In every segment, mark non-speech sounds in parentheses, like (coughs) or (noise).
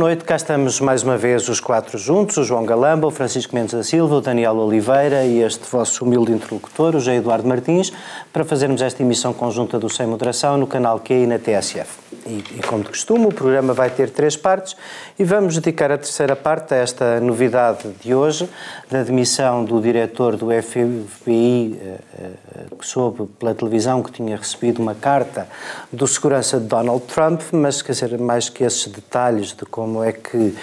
noite, cá estamos mais uma vez os quatro juntos, o João Galamba, o Francisco Mendes da Silva, o Daniel Oliveira e este vosso humilde interlocutor, o José Eduardo Martins, para fazermos esta emissão conjunta do Sem Moderação no canal Q e na TSF. E, e, como de costume, o programa vai ter três partes e vamos dedicar a terceira parte a esta novidade de hoje, da demissão do diretor do FBI, eh, eh, que soube pela televisão que tinha recebido uma carta do segurança de Donald Trump, mas quer dizer, mais que esses detalhes de como é que,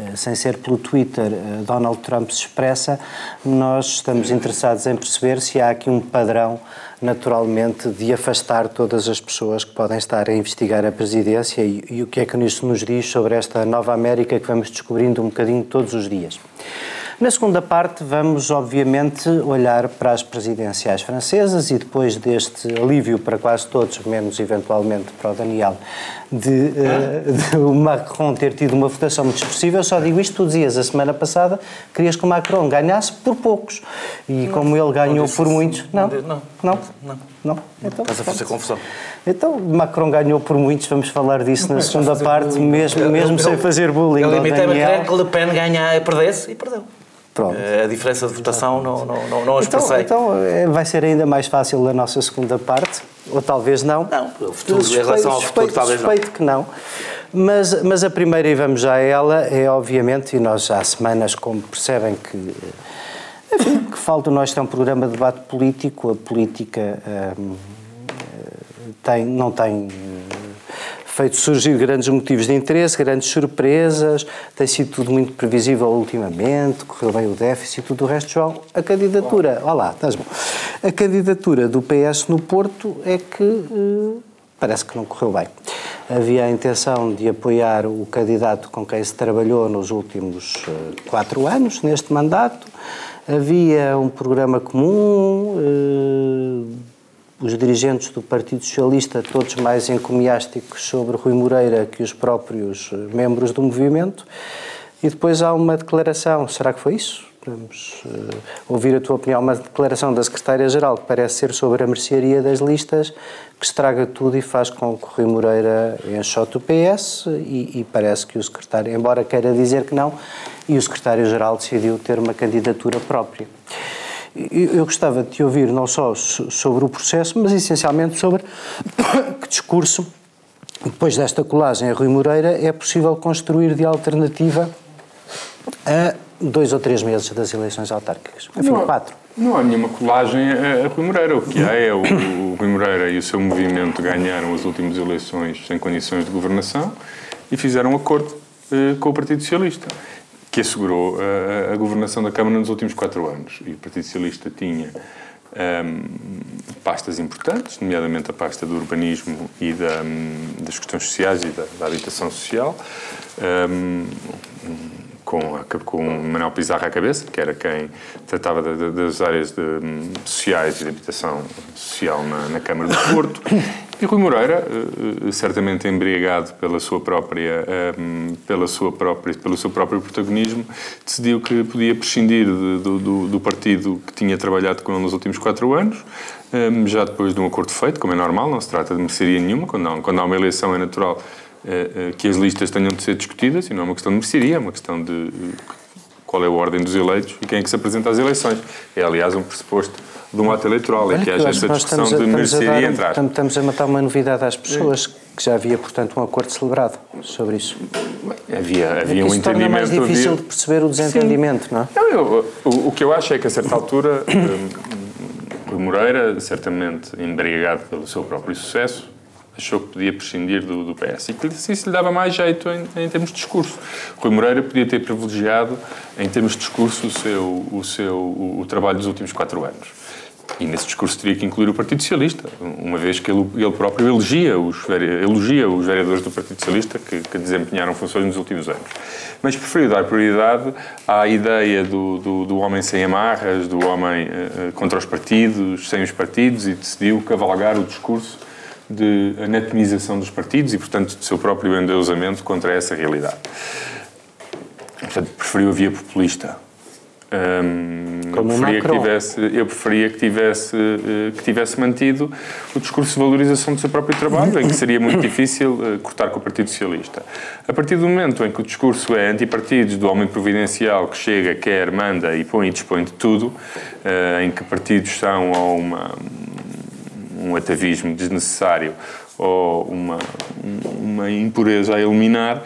eh, sem ser pelo Twitter, Donald Trump se expressa, nós estamos interessados em perceber se há aqui um padrão naturalmente, de afastar todas as pessoas que podem estar a investigar a presidência e, e o que é que isso nos diz sobre esta nova América que vamos descobrindo um bocadinho todos os dias. Na segunda parte, vamos obviamente olhar para as presidenciais francesas e depois deste alívio para quase todos, menos eventualmente para o Daniel, de, uh, de o Macron ter tido uma votação muito expressiva. Eu só digo isto: tu dizias a semana passada querias que o Macron ganhasse por poucos. E não, como ele ganhou por muitos. Não, não, não. não. não. Então, Estás a fazer confusão. Então, Macron ganhou por muitos, vamos falar disso na segunda parte, bullying. mesmo, mesmo eu, sem fazer bullying. Eu limitei-me a crer que Le Pen ganhar e perdesse e perdeu. Pronto. Eh, a diferença de votação não, não, não, não então, então eh, vai ser ainda mais fácil na nossa segunda parte, ou talvez não. Não, o futuro, suspeito, em relação ao futuro, talvez suspeito não. que não. Mas, mas a primeira, e vamos já a ela, é obviamente, e nós há semanas, como percebem que, enfim, que falta nós ter um programa de debate político, a política hum, tem, não tem feito surgir grandes motivos de interesse, grandes surpresas, tem sido tudo muito previsível ultimamente, correu bem o déficit e tudo o resto, João. A candidatura, olá, estás bom. A candidatura do PS no Porto é que eh, parece que não correu bem. Havia a intenção de apoiar o candidato com quem se trabalhou nos últimos eh, quatro anos, neste mandato. Havia um programa comum. Eh, os dirigentes do Partido Socialista, todos mais encomiásticos sobre Rui Moreira que os próprios membros do movimento. E depois há uma declaração, será que foi isso? Vamos uh, ouvir a tua opinião. Uma declaração da Secretária-Geral que parece ser sobre a mercearia das listas, que estraga tudo e faz com que Rui Moreira enxote o PS e, e parece que o secretário, embora queira dizer que não, e o Secretário-Geral decidiu ter uma candidatura própria. Eu gostava de te ouvir não só sobre o processo, mas essencialmente sobre (coughs) que discurso, depois desta colagem a Rui Moreira, é possível construir de alternativa a dois ou três meses das eleições autárquicas. Enfim, não, quatro. Não há nenhuma colagem a, Rui Moreira. O que há é o, o Rui Moreira e o seu movimento ganharam as últimas eleições sem condições de governação e fizeram um acordo eh, com o Partido Socialista que assegurou a, a, governação da Câmara nos últimos quatro anos. E o Partido Socialista tinha um, pastas importantes, nomeadamente a pasta do urbanismo e da, um, das questões sociais e da, da habitação social, um, com, com Manuel Pizarro à cabeça, que era quem tratava de, de, das áreas de, hum, sociais e de habitação social na, na Câmara do Porto. E Rui Moreira, eh, eh, certamente embriagado pela sua própria, ehm, pela sua própria, pelo seu próprio protagonismo, decidiu que podia prescindir do, do, do partido que tinha trabalhado com ele nos últimos quatro anos, ehm, já depois de um acordo feito, como é normal, não se trata de mercearia nenhuma, quando há, quando há uma eleição é natural que as listas tenham de ser discutidas, e não é uma questão de mercearia, é uma questão de qual é a ordem dos eleitos e quem é que se apresenta às eleições. É, aliás, um pressuposto de um ato eleitoral, é que haja essa discussão a, de mereceria entrar. Estamos a matar uma novidade às pessoas, que já havia, portanto, um acordo celebrado sobre isso. Havia, havia é um entendimento. torna mais difícil havia... de perceber o desentendimento, Sim. não é? Não, eu, o, o, que eu acho é que, a certa altura, (coughs) Rui Moreira, certamente embriagado pelo seu próprio sucesso, achou que podia prescindir do, do PS e que isso lhe dava mais jeito em, em, termos de discurso. Rui Moreira podia ter privilegiado, em termos de discurso, o seu, o seu o, o trabalho dos últimos quatro anos. E nesse discurso teria que incluir o Partido Socialista, uma vez que ele, ele próprio elogia os, elogia os vereadores do Partido Socialista que, que, desempenharam funções nos últimos anos. Mas preferiu dar prioridade à ideia do, do, do homem sem amarras, do homem uh, contra os partidos, sem os partidos, e decidiu cavalgar o discurso de anatomização dos partidos e, portanto, do seu próprio endeusamento contra essa realidade. Portanto, preferiu a via populista Um, eu, preferia que tivesse, eu preferia que tivesse, uh, que tivesse mantido o discurso de valorização do seu próprio trabalho, em que seria muito difícil uh, cortar com o Partido Socialista. A partir do momento em que o discurso é antipartidos do homem providencial que chega, quer, manda e põe e dispõe de tudo, uh, em que partidos são ou uma, um atavismo desnecessário ou uma, uma impureza a eliminar,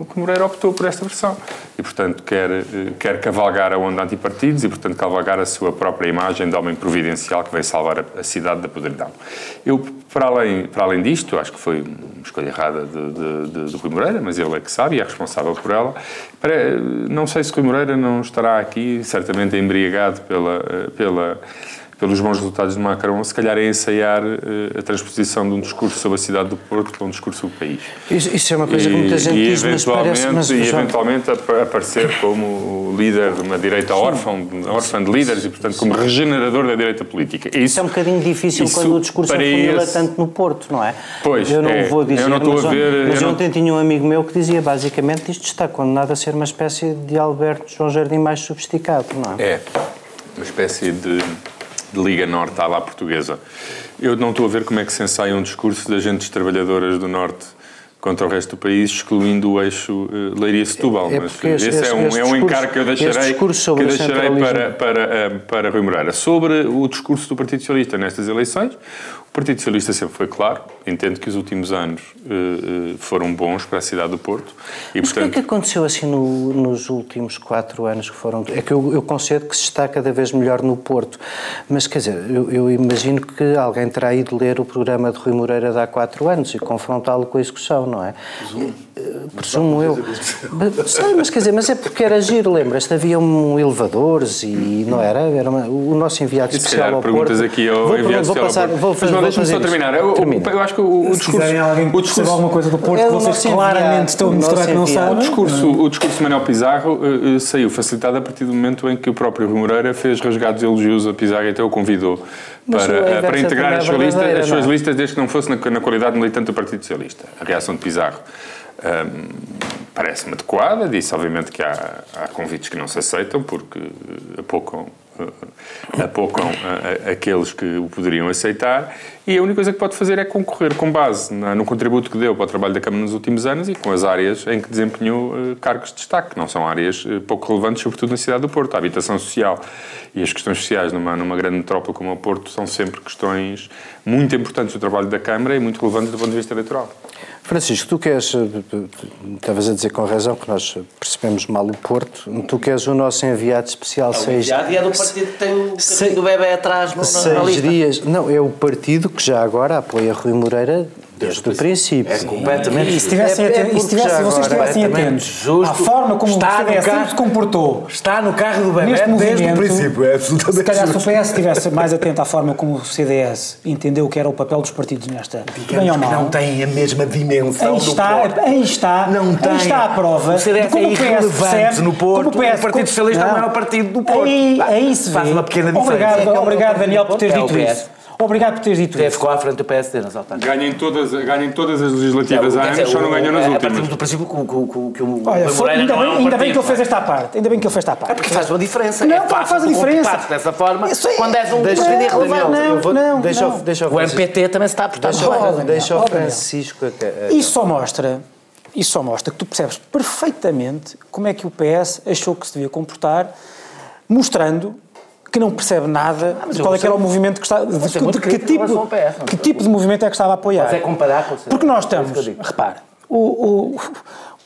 o que Moreira optou por esta versão. E, portanto, quer, eh, quer cavalgar a onda antipartidos e, portanto, cavalgar a sua própria imagem de homem providencial que veio salvar a, cidade da podridão. Eu, para além, para além disto, acho que foi uma escolha errada de, de, Rui Moreira, mas ele é que sabe e é responsável por ela. Para, não sei se Rui Moreira não estará aqui, certamente embriagado pela, eh, pela pelos bons resultados de Macron, se calhar é ensaiar uh, a transposição de um discurso sobre a cidade do Porto para um discurso sobre o país. Isso, isso é uma coisa e, que muita gente e diz, mas parece... Mas, e eventualmente aparecer como líder de uma direita órfã, órfã de líderes e, portanto, como regenerador da direita política. Isso, isso é um bocadinho difícil quando o discurso afunila esse... tanto no Porto, não é? Pois, Eu não é, vou dizer, eu não estou mas, a ver... Mas ontem não... tinha um amigo meu que dizia, basicamente, isto está condenado a ser uma espécie de Alberto João Jardim mais sofisticado, não é? É, uma espécie de de Liga Norte à lá portuguesa. Eu não estou a ver como é que se ensaia um discurso de agentes trabalhadoras do Norte contra o resto do país, excluindo o eixo uh, Leiria-Setúbal. É mas esse, esse, é, um, é um encargo que eu deixarei, que eu deixarei para, para, uh, para Rui Moreira. Sobre o discurso do Partido Socialista nestas eleições, Partido Socialista sempre foi claro, entendo que os últimos anos uh, foram bons para a cidade do Porto. E, Mas portanto... o que é que aconteceu assim no, nos últimos quatro anos que foram... É que eu, eu, concedo que se está cada vez melhor no Porto, mas quer dizer, eu, eu, imagino que alguém terá ido ler o programa de Rui Moreira de há quatro anos e confrontá-lo com a execução, não é? Presumo eu. Sei, mas quer dizer, mas é porque era giro, lembras-te? Havia um elevadores e não era? Era uma, o nosso enviado especial ao perguntas Porto. aqui ao vou, enviado vou passar, Vou fazer, mas deixa-me só terminar. Eu, eu, acho que o, o discurso... Se alguém o discurso, alguma coisa do Porto é que vocês claramente estão a mostrar que não sabem. O discurso, o discurso de Manuel Pizarro uh, saiu facilitado a partir do momento em que o próprio Rui Moreira fez rasgados elogios a Pizarro e até o convidou para, para integrar as suas, listas, as suas listas desde que não fosse na, na qualidade militante do Partido Socialista. A reação de Pizarro um, parece-me adequada. Disse, obviamente, que há, há, convites que não se aceitam porque apocam, apocam aqueles que o poderiam aceitar. E a única coisa que pode fazer é concorrer com base no contributo que deu para o trabalho da Câmara nos últimos anos e com as áreas em que desempenhou uh, cargos de destaque, que não são áreas uh, pouco relevantes, sobretudo na cidade do Porto. A habitação social e as questões sociais numa, numa grande metrópole como o Porto são sempre questões muito importantes do trabalho da Câmara e muito relevantes do ponto de vista eleitoral. Francisco, tu queres, estavas a dizer com razão que nós percebemos mal o Porto, tu queres o nosso enviado especial é seis... enviado e é do partido que tem o seis, do bebê atrás no, seis na lista. dias, não, é o partido que já agora apoia Rui Moreira desde o princípio. É completamente e, se tivessem, é, é, se tivesse, vocês estivessem atentos justo, à forma como está o CDS carro, se comportou. está no carro do neste desde o princípio, é absolutamente Se calhar se o PS estivesse mais atento à forma como o CDS entendeu que era o papel dos partidos nesta, bem ou mal, não tem a mesma dimensão aí está, aí está, não tem. aí está a prova o CDS como é irrelevante no Porto, como o, PS, o Partido Socialista é o maior partido do Porto. Aí, aí se Faz uma pequena diferença. Obrigado, obrigado Daniel, por teres dito isso. Obrigado por teres dito isso. ficou à frente do PSD nas autárquicas. Ganhem todas, ganhem todas as legislativas há anos, só não ganham nas últimas. É, a partir do princípio que, que, que o Olha, foi, ainda, bem, ainda bem que ele fez esta parte. Ainda bem que ele fez esta parte. É porque faz uma diferença. Não, é fácil, faz a diferença. dessa forma, Isso é, quando és um deixa, irrelevante. Não, vou, não, deixa, não. Deixa, o MPT também se está a portar Deixa, deixa o Francisco... Isso só mostra... Isso só mostra que tu percebes perfeitamente como é que o PS achou que se devia comportar, mostrando que não percebe nada ah, de qual é que era o movimento que está. De, de, de, que, tipo, PS, que tipo de movimento é que estava a apoiar. Mas é comparar com o Porque nós estamos. repare, o, o,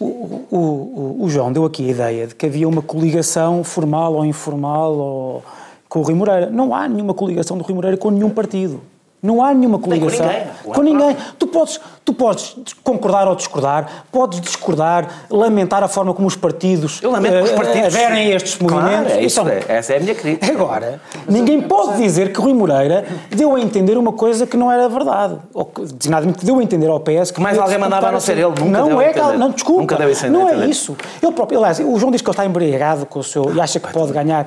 o, o, o, João deu aqui a ideia de que havia uma coligação formal ou informal ou, com o Rui Moreira. Não há nenhuma coligação do Rui Moreira com nenhum partido. Não há nenhuma coligação. com ninguém. Com ninguém. Tu podes, tu podes concordar ou discordar, podes discordar, lamentar a forma como os partidos, Eu lamento uh, os partidos aderem a estes movimentos. Claro, é isso, é. Essa é a minha crítica. Agora, ninguém pode dizer que Rui Moreira deu a entender uma coisa que não era verdade. Ou designadamente deu a entender ao PS que mais alguém mandava a não ser ele. Nunca não é, não, desculpa. Nunca deu não é isso. Ele próprio, aliás, o João diz que ele está embriagado com o seu e acha que pode ganhar.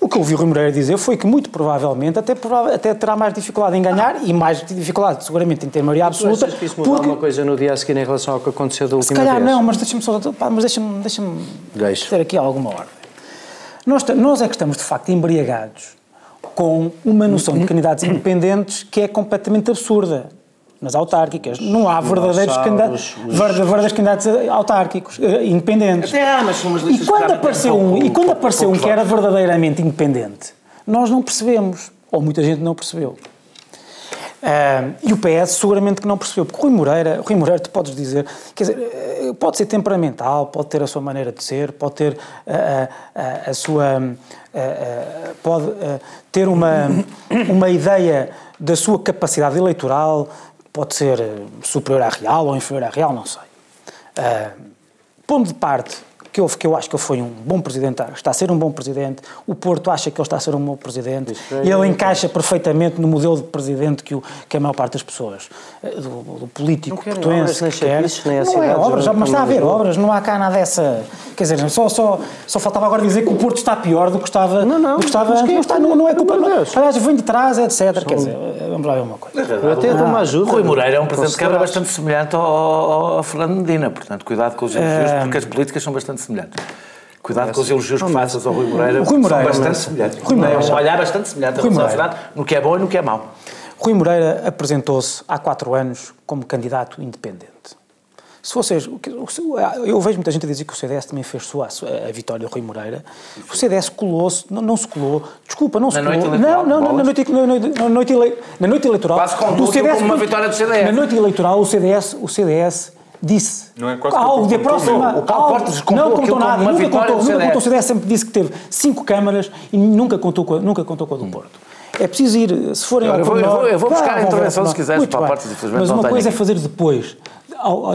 O que eu ouvi o Rui Moreira dizer foi que, muito provavelmente, até, até terá mais dificuldade em ganhar e mais dificuldade, seguramente, em ter maioria absoluta. Mas que isso mudou porque... alguma coisa no dia a seguir em relação ao que aconteceu da última vez? Se calhar vez? não, mas deixa-me só... Mas deixa-me deixa Deixa. ter aqui alguma ordem. Nós, nós é que estamos, de facto, embriagados com uma noção de candidatos independentes que é completamente absurda nas autárquicas. Não há verdadeiros, candidatos, verdadeiros candidatos autárquicos, eh, independentes. Até há, mas são umas e quando apareceu um, pouco, e quando apareceu um que era verdadeiramente independente, nós não percebemos, ou muita gente não percebeu. Uh, e o PS seguramente que não percebeu, porque Rui Moreira, Rui Moreira, tu podes dizer, quer dizer, eh, pode ser temperamental, pode ter a sua maneira de ser, pode ter a, a, a sua, a, pode ter uma, uma ideia da sua capacidade eleitoral, pode ser superior à real ou inferior à real, não sei. Uh, pondo de parte que, houve, que eu acho que ele foi um bom presidente, está a ser um bom presidente, o Porto acha que ele está a ser um bom presidente, e ele encaixa perfeitamente no modelo de presidente que, o, que a maior parte das pessoas, eh, do, do político portuense, que quer. Não é obras, mas está a haver obras, não há cá nada dessa... Quer dizer, só, só, só faltava agora dizer que o Porto está pior do que estava... Não, não, do que estava, não, é está, não, não é culpa... Não, aliás, vem de trás, etc. Quer dizer, vamos lá ver uma coisa. Eu até dou uma ajuda. Rui Moreira é um presidente de Câmara bastante semelhante ao, ao, ao Fernando Medina, portanto, cuidado com os elogios, porque as políticas são bastante semelhantes. Cuidado com os elogios que faças ao Rui Moreira, Rui Moreira são bastante semelhantes. Rui Moreira, é um olhar bastante semelhante Rui Moreira. no que é bom e no que é mau. Rui Moreira apresentou-se há quatro anos como candidato independente. Se vocês, eu vejo muita gente a dizer que o CDS também fez sua a, vitória do Rui Moreira. O CDS colou-se, não, não, se colou, desculpa, não se na colou. Noite não, não, não, na noite, na noite, na noite, na noite eleitoral. Quase como uma vitória do CDS. Na noite eleitoral, o CDS, o CDS disse. Não é quase algo de próxima. O Paulo Portas não contou nada. Nunca contou, nunca contou. O CDS sempre disse que teve cinco câmaras e nunca contou com, nunca contou com a do. Porto. É preciso ir, se forem ao eu, vou, eu, vou, eu vou buscar a intervenção se quiseres, Paulo Portas, infelizmente Mas uma coisa é fazer depois,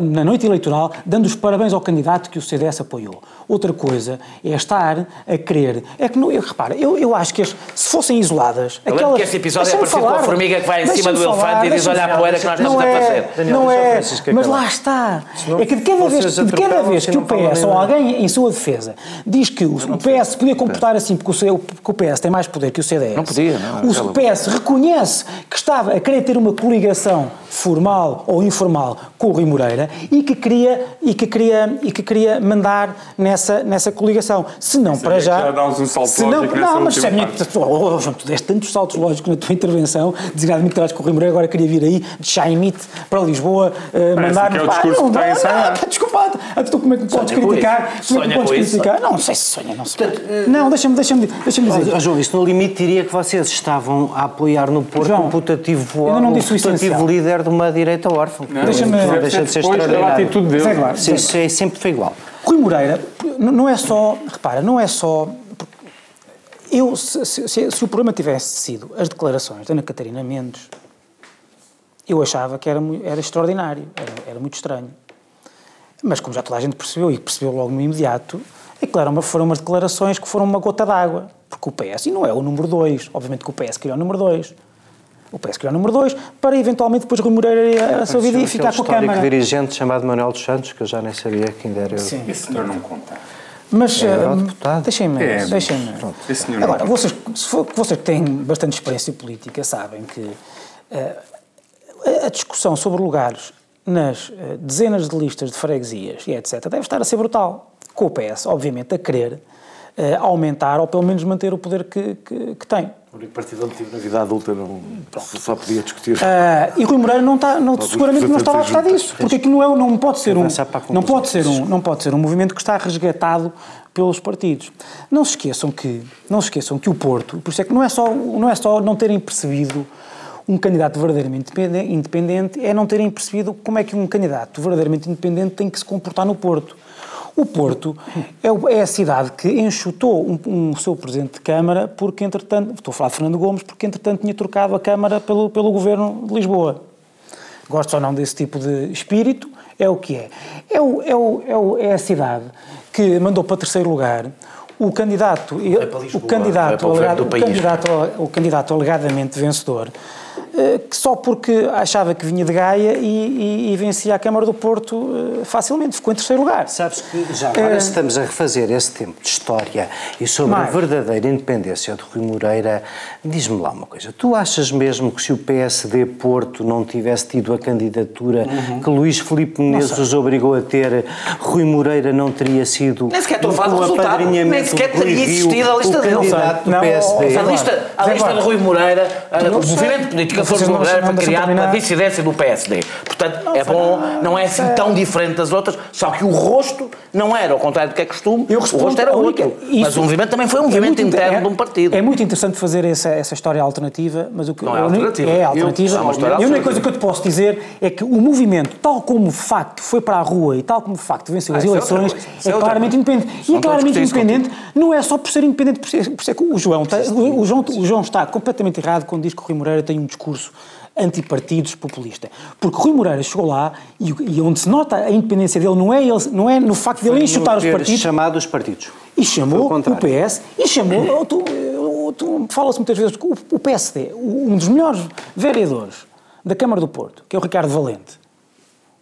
na noite eleitoral, dando os parabéns ao candidato que o CDS apoiou. Outra coisa é estar a querer. É que, não, eu, repara, eu, eu acho que as, se fossem isoladas. Eu aquelas, que esse episódio é parecido falar, com a formiga que vai em cima do falar, elefante e diz: Olha a poeira que nós estamos é, a fazer. Daniel, não é, mas lá está. É que de cada vez, de cada vez que o PS ou alguém em sua defesa diz que o, o PS podia comportar assim porque o, porque o PS tem mais poder que o CDS. Não podia, não. O PS reconhece que estava a querer ter uma coligação formal ou informal com o Rui Moreira e que queria, e que queria, e que queria mandar nessa, nessa coligação. Se não, para já. Já dá um salto se não, não mas se a minha. Oh, oh, tu deste tantos saltos lógicos na tua intervenção, designadamente que traz com o Rui Moreira, agora queria vir aí de Chaimite para Lisboa uh, mandar. É o discurso não, que está ensaiado. Desculpa, tu como é que me podes criticar? Como é que me podes criticar? Não, não sei se sonha, não sei. Não, deixa-me deixa deixa dizer. Oh, João, isso no limite diria que vocês estavam a apoiar no Porto João, um putativo, um putativo líder de uma direita órfã. Deixa-me. Deixa de ser extraordinário. É sim, sempre foi igual. Rui Moreira, não é só, repara, não é só. Eu, se, se, se, o problema tivesse sido as declarações da Ana Catarina Mendes, eu achava que era, era extraordinário, era, era, muito estranho. Mas como já toda a gente percebeu, e percebeu logo no imediato, é foram umas declarações que foram uma gota d'água, porque o PS, e não é o número 2, obviamente que o PS queria o número 2, o PS criou o número 2, para eventualmente depois Rui Moreira ir a sua vida e ficar com a Câmara. Um dirigente chamado Manuel dos Santos, que eu já nem sabia quem era. Sim. Esse senhor não conta. Mas é, deixem-me. É, deixem Agora, vocês, se for, vocês que têm bastante experiência política sabem que uh, a discussão sobre lugares nas uh, dezenas de listas de freguesias e etc. deve estar a ser brutal. Com o PS, obviamente, a querer uh, aumentar ou pelo menos manter o poder que, que, que tem. O único partido onde tive na vida adulta não, só podia discutir. Uh, e Rui Moreira não está, não, seguramente não estava a gostar disso, porque aquilo não, é, não pode ser um, não pode ser um, não pode ser um movimento que está resgatado pelos partidos. Não se esqueçam que, não se esqueçam que o Porto, por isso é que não é só, não é só não terem percebido um candidato verdadeiramente independente, é não terem percebido como é que um candidato verdadeiramente independente tem que se comportar no Porto. O Porto é, é a cidade que enxutou um, um, seu presidente de Câmara porque, entretanto, estou a falar de Fernando Gomes, porque, entretanto, tinha trocado a Câmara pelo, pelo governo de Lisboa. Gosto ou não desse tipo de espírito, é o que é. É, o, é, o, é, o, é a cidade que mandou para terceiro lugar o candidato, Lisboa, o candidato, alegado, o, candidato o candidato alegadamente vencedor que só porque achava que vinha de Gaia e, e, e vencia a Câmara do Porto eh, facilmente, ficou em terceiro lugar. Sabes que já agora estamos a refazer esse tempo de história e sobre Mais. a verdadeira independência de Rui Moreira, diz-me lá uma coisa. Tu achas mesmo que se o PSD Porto não tivesse tido a candidatura que Luís Filipe Menezes os obrigou a ter, Rui Moreira não teria sido Nem sequer estou a falar do o resultado. Nem sequer teria existido a lista o dele. candidato do Não, PSD. A lista, a lista de Rui Moreira, não o movimento político a Vocês favor de não- Moreira não foi criado pela dissidência do PSD. Portanto, é bom, não é assim tão diferente das outras, só que o rosto não era, ao contrário do que é costume, Eu o rosto era única- outro. isso- Mas o movimento também foi um É movimento interno é- de um partido. É muito interessante fazer essa, essa história alternativa, mas o que Não é alternativa. É Eu- alternativa. é uma história e a única coisa que eu te posso dizer é que o movimento, tal como o facto foi para a rua e tal como o facto venceu Ah, as é eleições, é é claramente independente. Isso E não é claramente independente, não é só por ser independente, por ser, por ser que o João, está, o, o João, o João está completamente errado quando diz que o Rui Moreira tem um discurso antipartidos populista. Porque Rui Moreira chegou lá e, e onde se nota a independência dele não é, ele, não é no facto de ele enxutar os partidos, chamado os partidos. e chamou o. PS e chamou. (coughs) Fala-se muitas vezes que o, o PSD, um dos melhores vereadores da Câmara do Porto, que é o Ricardo Valente,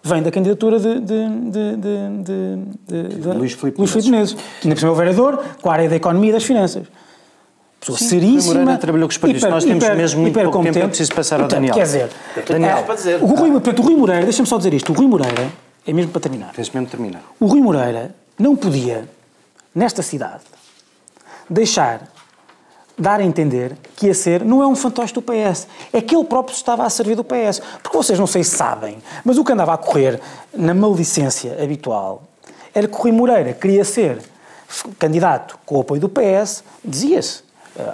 vem da candidatura de, de, de, de, de, de Filipe Luís Filipe Menezes. Que ainda por cima é o vereador com a área da economia e das finanças. Pessoa Sim, seríssima. Rui Moreira trabalhou com os partidos. hiper- Nós temos hiper- mesmo muito pouco tempo, é preciso passar ao Daniel. Quer dizer, Daniel. dizer. o Rui, portanto, o Rui Moreira, deixa-me só dizer isto: o Rui Moreira, é mesmo para terminar. Tens mesmo terminar. O Rui Moreira não podia, nesta cidade, deixar dar a entender que ia ser, não é um fantoche do PS, é que ele próprio se estava a servir do PS. Porque vocês não sei se sabem, mas o que andava a correr na maledicência habitual era que o Rui Moreira queria ser candidato com o apoio do PS, dizia-se,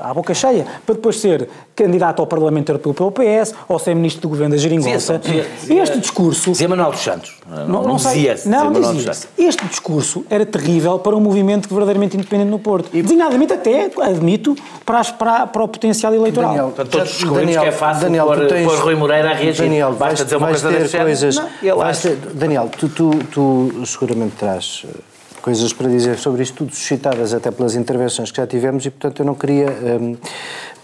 à boca cheia, para depois ser candidato ao Parlamento Europeu pelo PS ou ser ministro do governo da Geringonça. Dizia- dizia- Este discurso... Dizia Manuel dos Santos. Não, não sei. dizia não, dizia Manuel dos dizia Santos. Este discurso era terrível para um movimento verdadeiramente independente no Porto. E designadamente até, admito, para, as- para, para o potencial eleitoral. Daniel, Portanto, todos descobrimos Daniel, que é fácil Daniel, pôr, tens- pôr Rui Moreira a reagir. Daniel, Basta vais, dizer uma coisa ter coisas. Não, ele vais acha. ter- Daniel, tu, tu, tu seguramente terás eh, coisas para dizer sobre isto, tudo suscitadas até pelas intervenções que já tivemos e, portanto, eu não queria hum,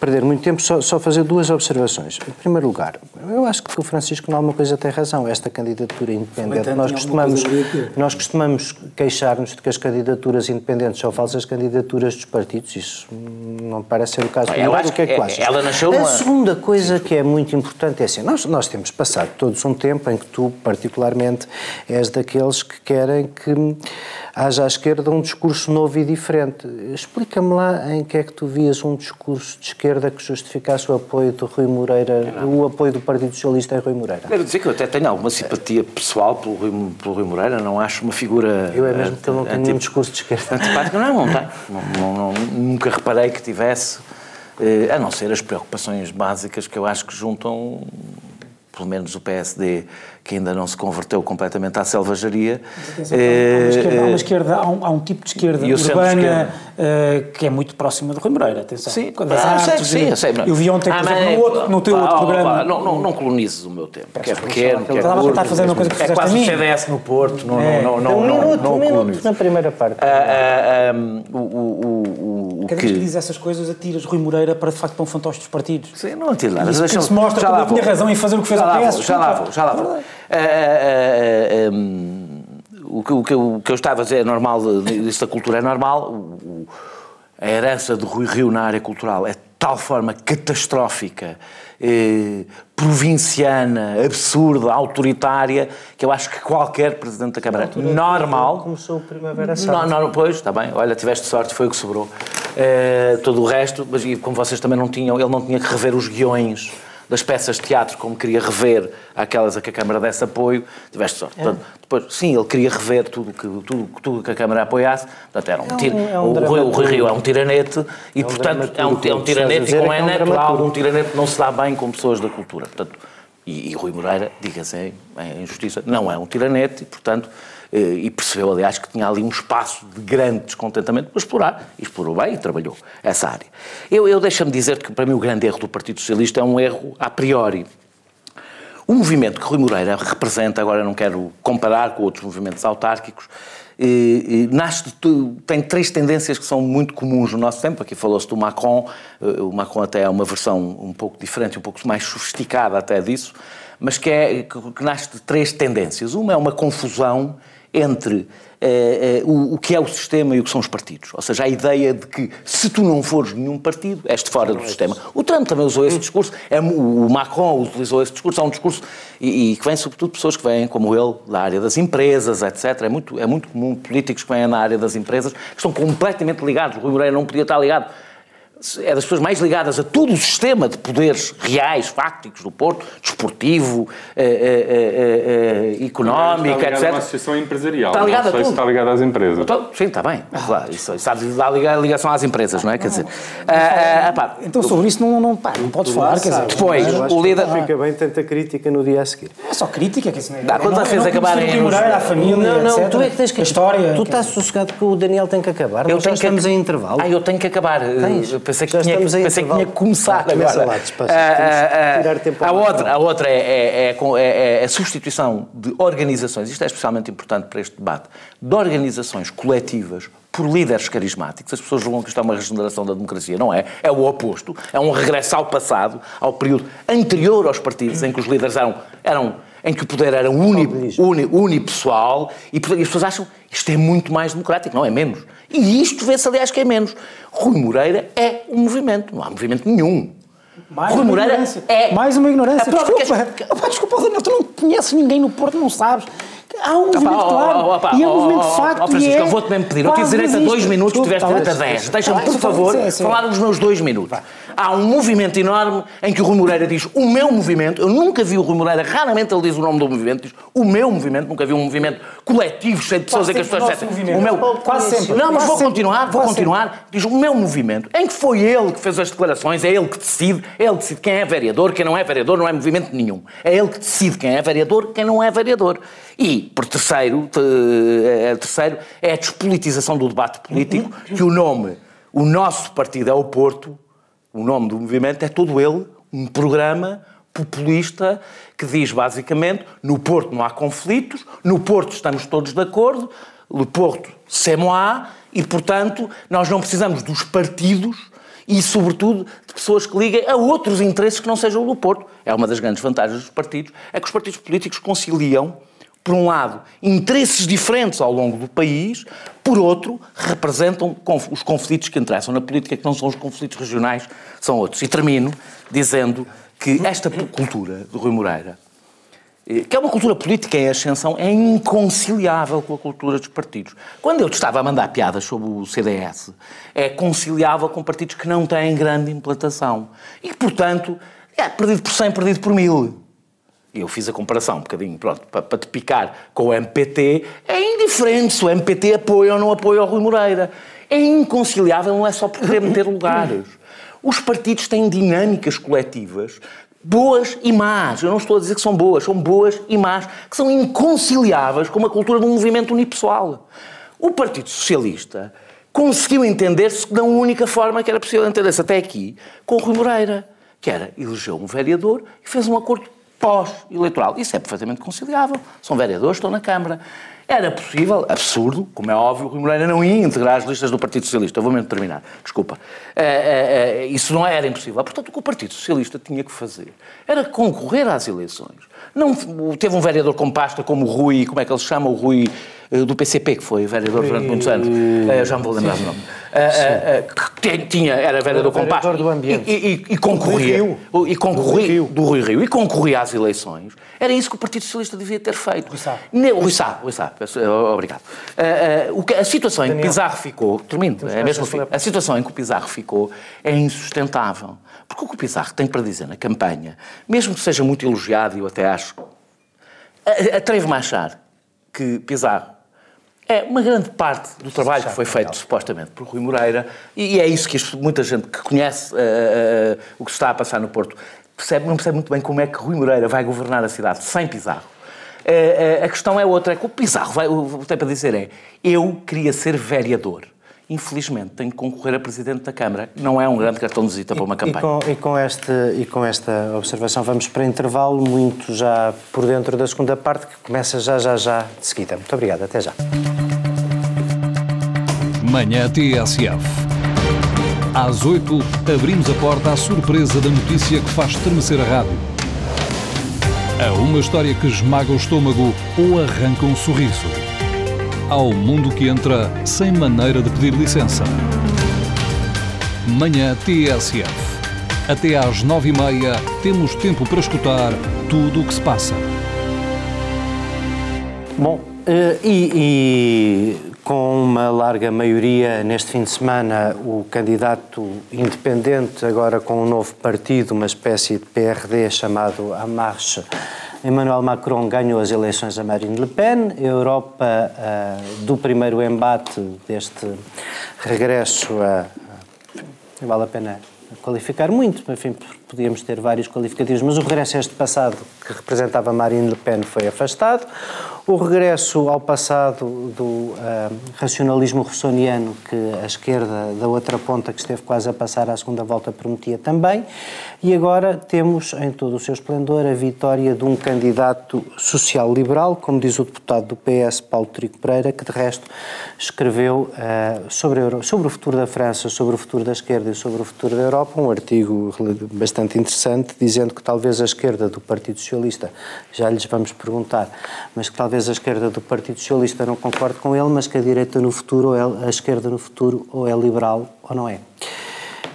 perder muito tempo, só, só fazer duas observações. Em primeiro lugar, eu acho que o Francisco, em alguma coisa, tem razão. Esta candidatura independente, nós costumamos, nós costumamos queixar-nos de que as candidaturas independentes são falsas candidaturas dos partidos. Isso não parece ser o caso. Eu Primeiro, acho o que é que é- ela nasceu A numa- segunda coisa que é muito importante é assim, nós, nós temos passado todos um tempo em que tu, particularmente, és daqueles que querem que haja à esquerda um discurso novo e diferente. Explica-me lá em que é que tu vias um discurso de esquerda que justificasse o apoio do Rui Moreira, o apoio do Partido Socialista em Rui Moreira. Quero dizer que eu até tenho alguma simpatia pessoal pelo Rui, pelo Rui Moreira, não acho uma figura. Eu é mesmo que ele não tem nenhum discurso de esquerda. Antipático, não, não tem. Não, não- não- nunca reparei que tivesse, eh, a não ser as preocupações básicas que eu acho que juntam, pelo menos o PSD, que ainda não se converteu completamente à selvageria. Atenção, há, uma esquerda, há, uma eh, esquerda, há, um, há um tipo de esquerda o urbana eh, que é muito próxima do Rui Moreira, atenção. Sim, Das ah, sei, artes, sim, eu sei. Eu vi ontem, por Ah, exemplo, mas- no, outro, no teu Vá, outro programa. vá, Não, não, não colonizes o meu tempo, que é pequeno, que é estava a fazer uma coisa que É quase a o. CDS no Porto, não, É. não, não, um não, minuto, não, um minuto na primeira parte. Ah, ah, ah, o, o, o, o Cada vez que que... diz essas coisas, atiras Rui Moreira para, de facto, para um fantoche dos partidos. Sim, não atiro nada. Isso que se mostra já como lá eu tinha razão em fazer o que fez lá PS, vou, Já lá vou, já lá vou. Ah, ah, hum, o, que, o, que, eu- o que eu estava a dizer é normal, isso da cultura é normal. O- a herança de Rui Rio na área cultural é de tal forma catastrófica, eh, provinciana, absurda, autoritária, que eu acho que qualquer Presidente da Câmara normal... Começou o Primavera Não, não, pois, está bem. Olha, tiveste sorte, foi o que sobrou. Eh, todo o resto, mas e como vocês também não tinham, ele não tinha que rever os guiões das peças de teatro como queria rever aquelas a que a Câmara desse apoio, tiveste sorte. Portanto, depois, sim, ele queria rever tudo que, tudo, tudo que a Câmara apoiasse, portanto, era um, tira- é um o, Rui, o Rui. Rio é um tiranete e, um portanto, é um, é um tiranete e é como que é é um natural, um tiranete não se dá bem com pessoas da cultura. Portanto, e, e Rui Moreira, diga-se em, em justiça, não é um tiranete e, portanto, e percebeu, aliás, que tinha ali um espaço de grande descontentamento para explorar, e explorou bem e trabalhou essa área. Eu, eu deixa-me dizer que, para mim, o grande erro do Partido Socialista é um erro a priori. O movimento que Rui Moreira representa, agora não quero comparar com outros movimentos autárquicos, e, e nasce de, tem três tendências que são muito comuns no nosso tempo. Aqui falou-se do Macron, eh, o Macron até é uma versão um pouco diferente, um pouco mais sofisticada até disso, mas que, é, que, que nasce de três tendências. Uma é uma confusão entre eh, eh, o, o, que é o sistema e o que são os partidos. Ou seja, a ideia de que se tu não fores nenhum partido, és de fora do sistema. O Trump também usou esse discurso, é, o Macron utilizou esse discurso, é um discurso e, e que vem sobretudo de pessoas que vêm, como ele, da área das empresas, etc. É muito, é muito comum políticos que vêm na área das empresas, que estão completamente ligados. O Rui Moreira não podia estar ligado é das pessoas mais ligadas a todo o sistema de poderes reais, fácticos do Porto, desportivo, eh, eh, eh, económico, está etc. Está uma associação empresarial. Está ligada não sei a tudo. se está ligada às empresas. Então, sim, está bem. Claro, isso, isso dá ligação às empresas, não é? Quer dizer, então sobre isso não, não, pá, não podes falar. Quer dizer, depois, o líder. Fica bem tanta crítica no dia a seguir. É só crítica, que isso não é. Dá, quando vocês acabarem. a família, não, não, etc. tu é que tens que. A história. Tu estás sossegado que o Daniel tem que acabar. Eu tenho que- estamos em intervalo. Ah, eu tenho que acabar. Tens? Pensei que Já tinha, pensei que tinha começado Ah, começa agora. lá, despacha. Ah, que ah, ah, tempo a outra, a outra é, é- é é- é a substituição de organizações, isto é especialmente importante para este debate, de organizações coletivas por líderes carismáticos. As pessoas julgam que isto é uma regeneração da democracia. Não é. É o oposto. É um regresso ao passado, ao período anterior aos partidos, em que os líderes eram. eram em que o poder era uni, uni, unipessoal e, e as pessoas acham que isto é muito mais democrático, não é menos. E isto vê-se, aliás, que é menos. Rui Moreira é um movimento, não há movimento nenhum. Mais Rui uma Moreira ignorância. é- Mais uma ignorância. A prova que Desculpa. és- Opa, desculpa, Daniel, tu não conheces ninguém no Porto, não sabes. Há um movimento Opa, claro. ó, opa, e é um movimento de facto. ó, Francisco, é eu vou-te mesmo pedir. Eu tive direito a dois minutos, tu Desculpa, tiveste direito a dez. Deixa-me, por favor, falar os meus dois minutos. Há um movimento enorme em que o Rui Moreira diz o meu movimento. Eu nunca vi o Rui Moreira, raramente ele diz o nome do movimento, diz o meu movimento. Nunca vi um movimento coletivo, cheio de pessoas em que as pessoas o meu. Quase sempre. Não, mas vou continuar, vou continuar. Diz o meu movimento, em que foi ele que fez as declarações, é ele que decide, é ele que decide quem é vereador, quem não é vereador, não é movimento nenhum. É ele que decide quem é vereador, quem não é vereador. E, por terceiro, te- é, terceiro, é a despolitização do debate político, que o nome, o nosso partido é o Porto, o nome do movimento é todo ele um programa populista que diz basicamente no Porto não há conflitos, no Porto estamos todos de acordo, no Porto c'est e, portanto, nós não precisamos dos partidos e, sobretudo, de pessoas que liguem a outros interesses que não sejam o do Porto. É uma das grandes vantagens dos partidos, é que os partidos políticos conciliam por um lado, interesses diferentes ao longo do país, por outro, representam os conflitos que interessam na política, que não são os conflitos regionais, são outros. E termino dizendo que esta cultura de Rui Moreira, eh, que é uma cultura política em ascensão, é inconciliável com a cultura dos partidos. Quando eu te estava a mandar piadas sobre o CDS, é conciliável com partidos que não têm grande implantação. E, portanto, é perdido por 100, perdido por mil. Eu fiz a comparação um bocadinho, pronto, para, para te picar com o MPT, é indiferente se o MPT apoia ou não apoia o Rui Moreira. É inconciliável, não é só por querer meter lugares. Os partidos têm dinâmicas coletivas boas e más. Eu não estou a dizer que são boas, são boas e más, que são inconciliáveis com uma cultura de um movimento unipessoal. O Partido Socialista conseguiu entender-se da única forma que era possível entender-se até aqui, com o Rui Moreira, que era elegeu um vereador e fez um acordo pós-eleitoral. Isso é perfeitamente conciliável. São vereadores, estão na Câmara. Era possível, absurdo, como é óbvio, Rui Moreira não ia integrar as listas do Partido Socialista. Eu vou mesmo terminar, desculpa. Eh, eh, eh, isso não era impossível. Portanto, o que o Partido Socialista tinha que fazer era concorrer às eleições. Não, teve um vereador com pasta como o Rui, como é que ele se chama? O Rui do PCP, que foi vereador durante muitos anos. Eh, já me vou lembrar do nome. Eh, eh, eh, que tinha, era vereador com do Ambiente. E, e- e concorria. Rio. E concorria. Do Rui Rio. Rui Rio. E concorria às eleições. Era isso que o Partido Socialista devia ter feito. Rui Sá. Rui Sá, Rui Sá, peço- eh, obrigado. Eh, eh, o que- a situação em que. Pizarro ficou, termino, é mesmo que fim. A situação em que o Pizarro ficou é insustentável. Porque o que o Pizarro tem para dizer na campanha, mesmo que seja muito elogiado, e eu até acho Atrevo-me a achar que Pizarro é uma grande parte do trabalho que foi feito supostamente por Rui Moreira e é isso que muita gente que conhece eh, eh, o que se está a passar no Porto percebe, não percebe muito bem como é que Rui Moreira vai governar a cidade sem Pizarro. Eh, a questão é outra, é que o Pizarro vai, o que tem para dizer é eu queria ser vereador. Infelizmente, tenho que concorrer a Presidente da Câmara. Não é um grande cartão de visita para uma E campanha. com, e, com este, e com esta observação vamos para intervalo, muito já por dentro da segunda parte, que começa já, já, já de seguida. Muito obrigado, até já. Manhã TSF. Às 8, abrimos a porta à surpresa da notícia que faz estremecer a rádio. A uma história que esmaga o estômago ou arranca um sorriso. Ao mundo que entra sem maneira de pedir licença. Manhã TSF. Até às nove e meia temos tempo para escutar tudo o que se passa. Bom, eh, e, e com uma larga maioria neste fim de semana, o candidato independente, agora com um novo partido, uma espécie de PRD chamado A Marche, Emmanuel Macron ganhou as eleições a Marine Le Pen. A Europa, uh, do primeiro embate deste regresso a. Não vale a pena qualificar muito, enfim, podíamos ter vários qualificativos, mas o regresso a este passado que representava Marine Le Pen foi afastado. O regresso ao passado do uh, racionalismo russoniano que a esquerda da outra ponta que esteve quase a passar à segunda volta prometia também. E agora temos em todo o seu esplendor a vitória de um candidato social-liberal, como diz o deputado do PS, Paulo Trigo Pereira, que de resto escreveu uh, sobre, sobre o futuro da França, sobre o futuro da esquerda e sobre o futuro da Europa um artigo bastante interessante dizendo que talvez a esquerda do Partido Socialista, já lhes vamos perguntar, mas que talvez a esquerda do Partido Socialista não concorde com ele, mas que a direita no futuro, ou é, a esquerda no futuro, ou é liberal ou não é.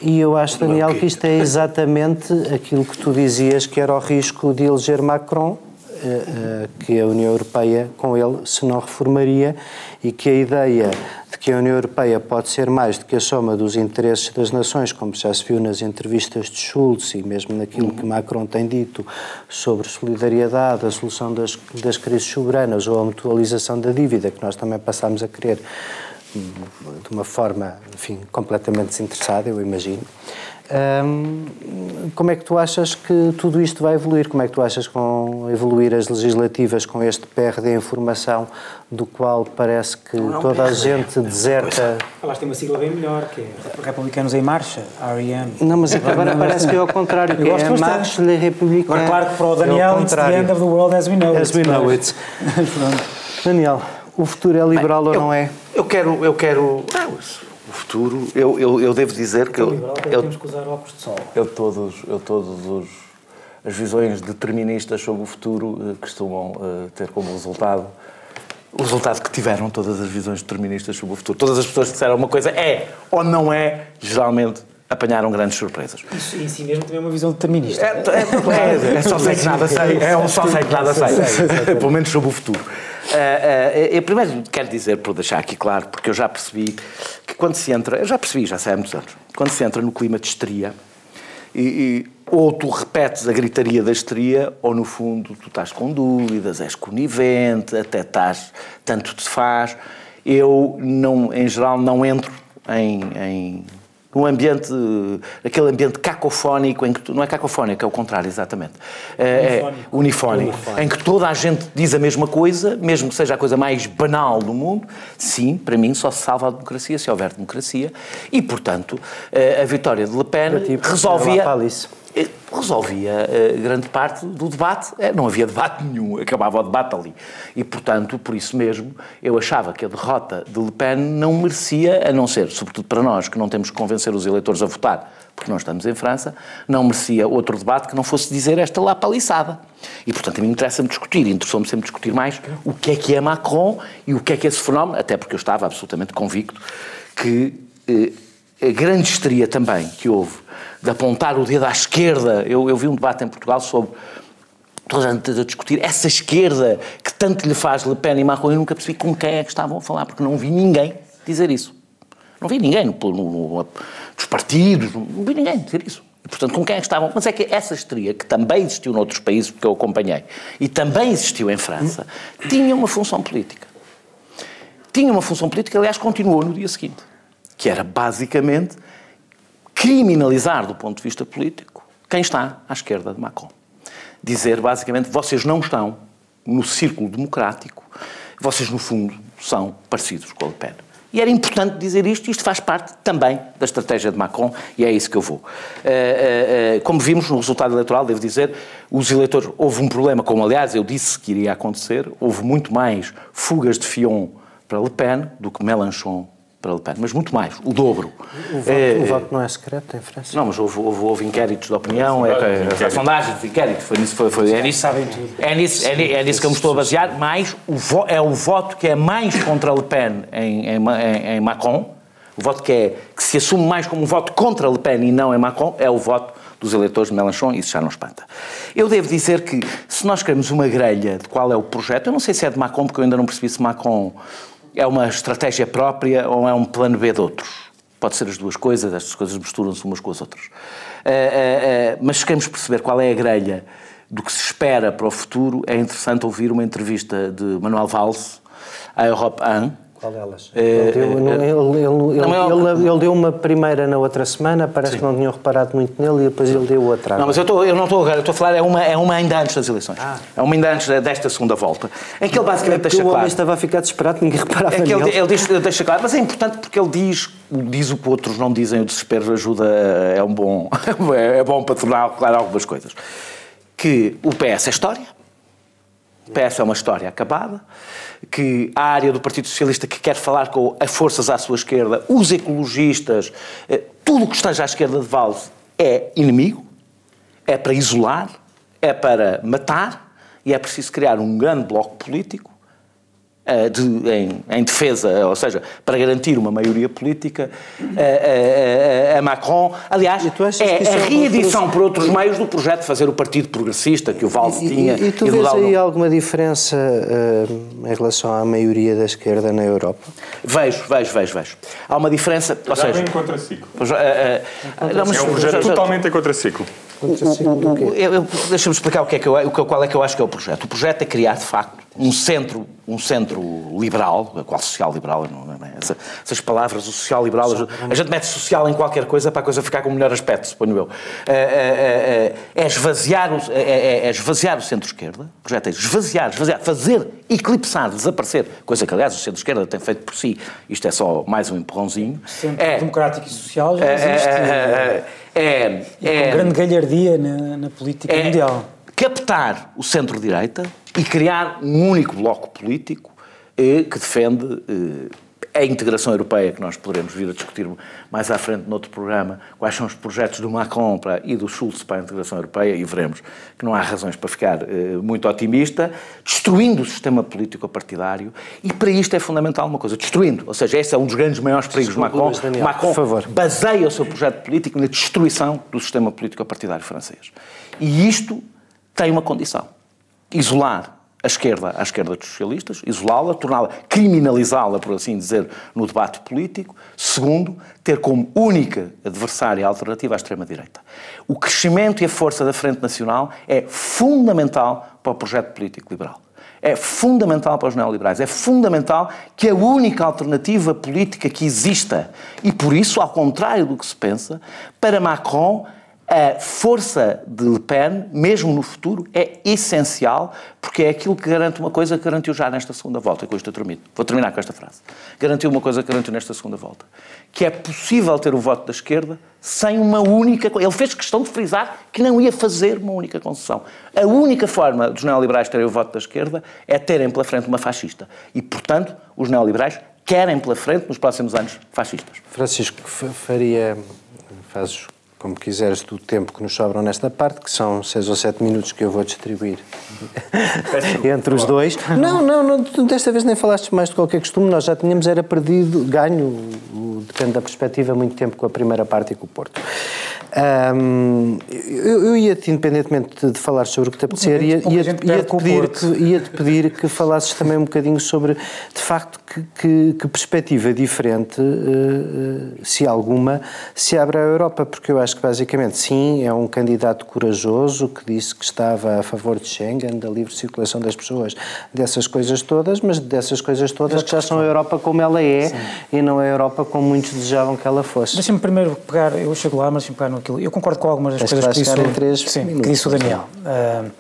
E eu acho, Daniel, que isto é exatamente aquilo que tu dizias que era o risco de eleger Macron, eh, eh, que a União Europeia com ele se não reformaria e que a ideia que a União Europeia pode ser mais do que a soma dos interesses das nações, como já se viu nas entrevistas de Schulz e mesmo naquilo que Macron tem dito sobre solidariedade, a solução das, das crises soberanas ou a mutualização da dívida, que nós também passámos a querer hum, de uma forma, enfim, completamente desinteressada, eu imagino como é que tu achas que tudo isto vai evoluir? Como é que tu achas que vão evoluir as legislativas com este PRD informação do qual parece que não, toda a gente deserta... Falaste tem uma sigla bem melhor, que é Republicanos em Marcha, REM. Não, mas agora parece que é ao contrário, que é Marche les Républicains. Agora, claro que para o Daniel, é it's the end of the world as we know as it. As we know it. (laughs) Daniel, o futuro é liberal Bem, ou eu, não é? Eu quero... Eu quero... Não, o futuro, eu, eu, eu devo dizer que. Eu, eu, temos que usar óculos de sol. Eu todos, eu todos os, as visões deterministas sobre o futuro eh, costumam uh, ter como resultado o resultado que tiveram todas as visões deterministas sobre o futuro. Todas as pessoas que disseram uma coisa é ou não é, geralmente apanharam grandes surpresas. Isso em si mesmo também é uma visão determinista. É, é, é, é só sei que nada sei. (laughs) É um só sei que nada sei. Pelo menos sobre o futuro. Uh, uh, eu primeiro quero dizer, por deixar aqui claro, porque eu já percebi que quando se entra, eu já percebi, já sei há muitos anos, quando se entra no clima de histeria, e, e, ou tu repetes a gritaria da histeria, ou no fundo tu estás com dúvidas, és conivente, até estás, tanto te faz. Eu, não, em geral, não entro em, em num ambiente, aquele ambiente cacofónico, em que tu, não é cacofónico, é o contrário, exatamente. É, é unifónico, em que toda a gente diz a mesma coisa, mesmo que seja a coisa mais banal do mundo. Sim, para mim só se salva a democracia se houver democracia. E, portanto, eh, a vitória de Le Pen resolvia resolvia uh, grande parte do debate. É, não havia debate (laughs) nenhum, acabava o debate ali. E, portanto, por isso mesmo, eu achava que a derrota de Le Pen não merecia, a não ser, sobretudo para nós, que não temos que convencer os eleitores a votar, porque nós estamos em França, não merecia outro debate que não fosse dizer esta lá paliçada. E, portanto, a mim interessa-me discutir, interessou-me sempre discutir mais o que é que é Macron e o que é que é esse fenómeno, até porque eu estava absolutamente convicto que eh, grande histeria também que houve de apontar o dedo à esquerda. Eu, eu vi um debate em Portugal sobre toda a gente a discutir essa esquerda que tanto lhe faz Le Pen e Macron. Eu nunca percebi com quem é que estavam a falar, porque não vi ninguém dizer isso. Não vi ninguém no, no, no, dos partidos, não vi ninguém dizer isso. E, portanto, com quem é que estavam? Mas é que essa histeria, que também existiu noutros países, porque eu acompanhei, e também existiu em França, tinha uma função política. Tinha uma função política, aliás, continuou no dia seguinte, que era basicamente criminalizar do ponto de vista político quem está à esquerda de Macron. Dizer basicamente, vocês não estão no círculo democrático, vocês no fundo são parecidos com o Le Pen. E era importante dizer isto, isto faz parte também da estratégia de Macron e é isso que eu vou. Eh, eh, como vimos no resultado eleitoral, devo dizer, os eleitores, houve um problema, como aliás eu disse que iria acontecer, houve muito mais fugas de Fion para Le Pen do que Mélenchon para Le Pen, mas muito mais, o dobro. O voto, é, o voto não é secreto em França? Não, mas houve, houve, houve inquéritos de opinião, é, é, sondagens de inquéritos, foi nisso, foi, foi, é, nisso, é, nisso, é, é nisso que eu me estou a basear, mas o vo, é o voto que é mais contra Le Pen em, em, em, em Macron, o voto que, é, que se assume mais como um voto contra Le Pen e não em Macron, é o voto dos eleitores de Mélenchon, isso já não espanta. Eu devo dizer que, se nós queremos uma grelha de qual é o projeto, eu não sei se é de Macron, porque eu ainda não percebi se Macron é uma estratégia própria ou é um plano B de outros. Pode ser as duas coisas, estas coisas misturam-se umas com as outras. Uh, uh, mas se queremos perceber qual é a grelha do que se espera para o futuro, é interessante ouvir uma entrevista de Manuel Valls à Europe 1, qual delas? É, ele, deu, é, uma primeira na outra semana, parece sim. que não tinham reparado muito nele e depois ele deu outra. Não, mas eu, tô, eu não estou agora, estou a falar, é uma, é uma ainda antes das eleições. Ah. É uma ainda antes desta segunda volta. Em que ele basicamente é deixa claro. O homem estava a ficar desesperado, ninguém reparava é que ele, ele, diz, ele deixa claro, mas é importante porque ele diz, diz o que outros não dizem, o desespero ajuda, é um bom, (laughs) é bom para tornar claro algumas coisas. Que o PS é história, o PS é uma história acabada que a área do Partido Socialista que quer falar com as forças à sua esquerda, os ecologistas, eh, tudo o que esteja à esquerda de Valls é inimigo, é para isolar, é para matar e é preciso criar um grande bloco político de, em, em, defesa, ou seja, para garantir uma maioria política a, eh, a, eh, a Macron. Aliás, é a reedição por outros meios do projeto de fazer o Partido Progressista que o Valls tinha. E, e tu e vês aí alguma diferença uh, em relação à maioria da esquerda na Europa? Vejo, vejo, vejo, vejo. Há uma diferença. Ou seja, vem em contraciclo. Uh, uh, não, mas, é um projeto totalmente em contraciclo. Deixa-me explicar o que é que eu, qual é que eu acho que é o projeto. O projeto é criar, de facto, um centro, um centro liberal, qual social-liberal, essa, essas palavras, o social-liberal, a gente mete social em qualquer coisa para a coisa ficar com o melhor aspecto, suponho eu. É, é, é, esvaziar o, é, esvaziar o centro-esquerda, o projeto é esvaziar, esvaziar, fazer eclipsar, desaparecer, coisa que, aliás, o centro-esquerda tem feito por si, isto é só mais um empurrãozinho. Centro democrático e social já existe. É, é, uma grande galhardia na, na política é mundial. Captar o centro-direita e criar um único bloco político eh, que defende eh, a integração europeia, que nós poderemos vir a discutir mais à frente noutro programa, quais são os projetos do Macron para, e do Schulz para a integração europeia, e veremos que não há razões para ficar eh, muito otimista, destruindo o sistema político partidário, e para isto é fundamental uma coisa, destruindo, ou seja, esse é um dos grandes maiores perigos do Macron. Daniel, Macron baseia o seu projeto político na destruição do sistema político partidário francês. E isto tem uma condição, isolar a esquerda à esquerda dos socialistas, isolá-la, torná-la, criminalizá-la, por assim dizer, no debate político. Segundo, ter como única adversária alternativa a extrema-direita. O crescimento e a força da Frente Nacional é fundamental para o projeto político liberal. É fundamental para os neoliberais, é fundamental que a única alternativa política que exista, e por isso, ao contrário do que se pensa, para Macron a força de Le Pen, mesmo no futuro, é essencial, porque é aquilo que garante uma coisa que garantiu já nesta segunda volta. Com isto eu termino. Vou terminar com esta frase. Garantiu uma coisa que garantiu nesta segunda volta. Que é possível ter o voto da esquerda sem uma única. Ele fez questão de frisar que não ia fazer uma única concessão. A única forma dos neoliberais terem o voto da esquerda é terem pela frente uma fascista. E, portanto, os neoliberais querem pela frente, nos próximos anos, fascistas. Francisco, faria. Fazes como quiseres, do tempo que nos sobram nesta parte, que são seis ou sete minutos que eu vou distribuir (laughs) entre os dois. Não, não, não, desta vez nem falaste mais de qualquer costume, nós já tínhamos, era perdido, ganho, depende da perspectiva, muito tempo com a primeira parte e com o Porto. Um, eu, eu ia-te, independentemente de, de falar sobre o que te apetecer, ia-te ia, ia pedir, que, ia pedir que falasses também um bocadinho sobre, de facto, que, que, que perspectiva diferente, uh, se alguma, se abre à Europa, porque eu acho que basicamente, sim, é um candidato corajoso que disse que estava a favor de Schengen, da livre circulação das pessoas, dessas coisas todas, mas dessas coisas todas que já são a Europa como ela é sim. e não a Europa como muitos desejavam que ela fosse. Deixa-me primeiro pegar, eu chego lá, mas deixa-me pegar no aquilo. Eu concordo com algumas das coisas que disse, em três sim, minutos, que disse o Daniel. Uh,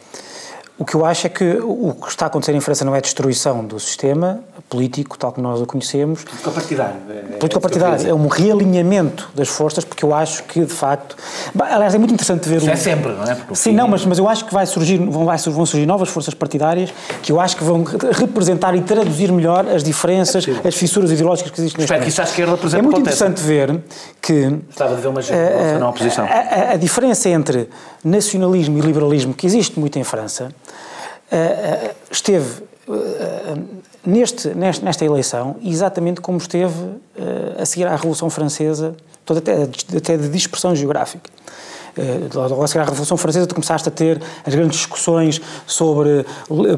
O que eu acho é que o que está a acontecer em França não é destruição do sistema político, tal como nós o conhecemos. Político partidário. Político partidário. É um realinhamento das forças, porque eu acho que, de facto. Aliás, é muito interessante ver. Isso o... é sempre, não é? Porque Sim, não, mas, mas eu acho que vai surgir, vão, vai, vão surgir novas forças partidárias que eu acho que vão representar e traduzir melhor as diferenças, é as fissuras ideológicas que existem Espero que isso à esquerda, por exemplo, É muito interessante ver que. Gostava de ver uma uh, na oposição. A, a, a diferença entre nacionalismo e liberalismo que existe muito em França esteve uh, neste, nesta eleição exatamente como esteve uh, a seguir à Revolução Francesa, toda até, até de dispersão geográfica. Logo a seguir à Revolução Francesa, tu começaste a ter as grandes discussões sobre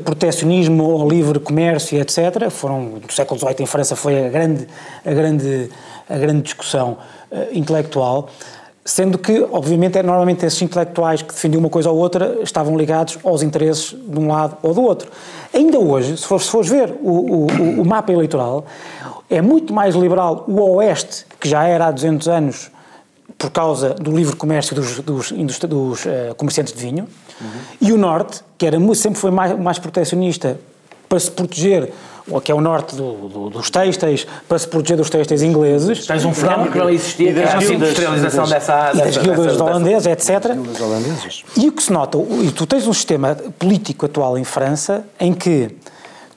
protecionismo ou livre comércio, etc. Foram, no século XVIII em França foi a grande, a grande, a grande discussão intelectual. Sendo que, obviamente, é normalmente esses intelectuais que defendiam uma coisa ou outra estavam ligados aos interesses de um lado ou do outro. Ainda hoje, se fores, ver o, o, o, mapa eleitoral, é muito mais liberal o Oeste, que já era há 200 anos por causa do livre comércio dos, dos, dos, dos uh, comerciantes de vinho, uhum. e o Norte, que era, sempre foi mais, mais protecionista para se proteger que é o norte do, do, dos têxteis, para se proteger dos têxteis ingleses. Tens um fenómeno que não existia, que é a industrialização dessa... E das guildas holandesas, etc. E o que se nota, e tu tens um sistema político atual em França em que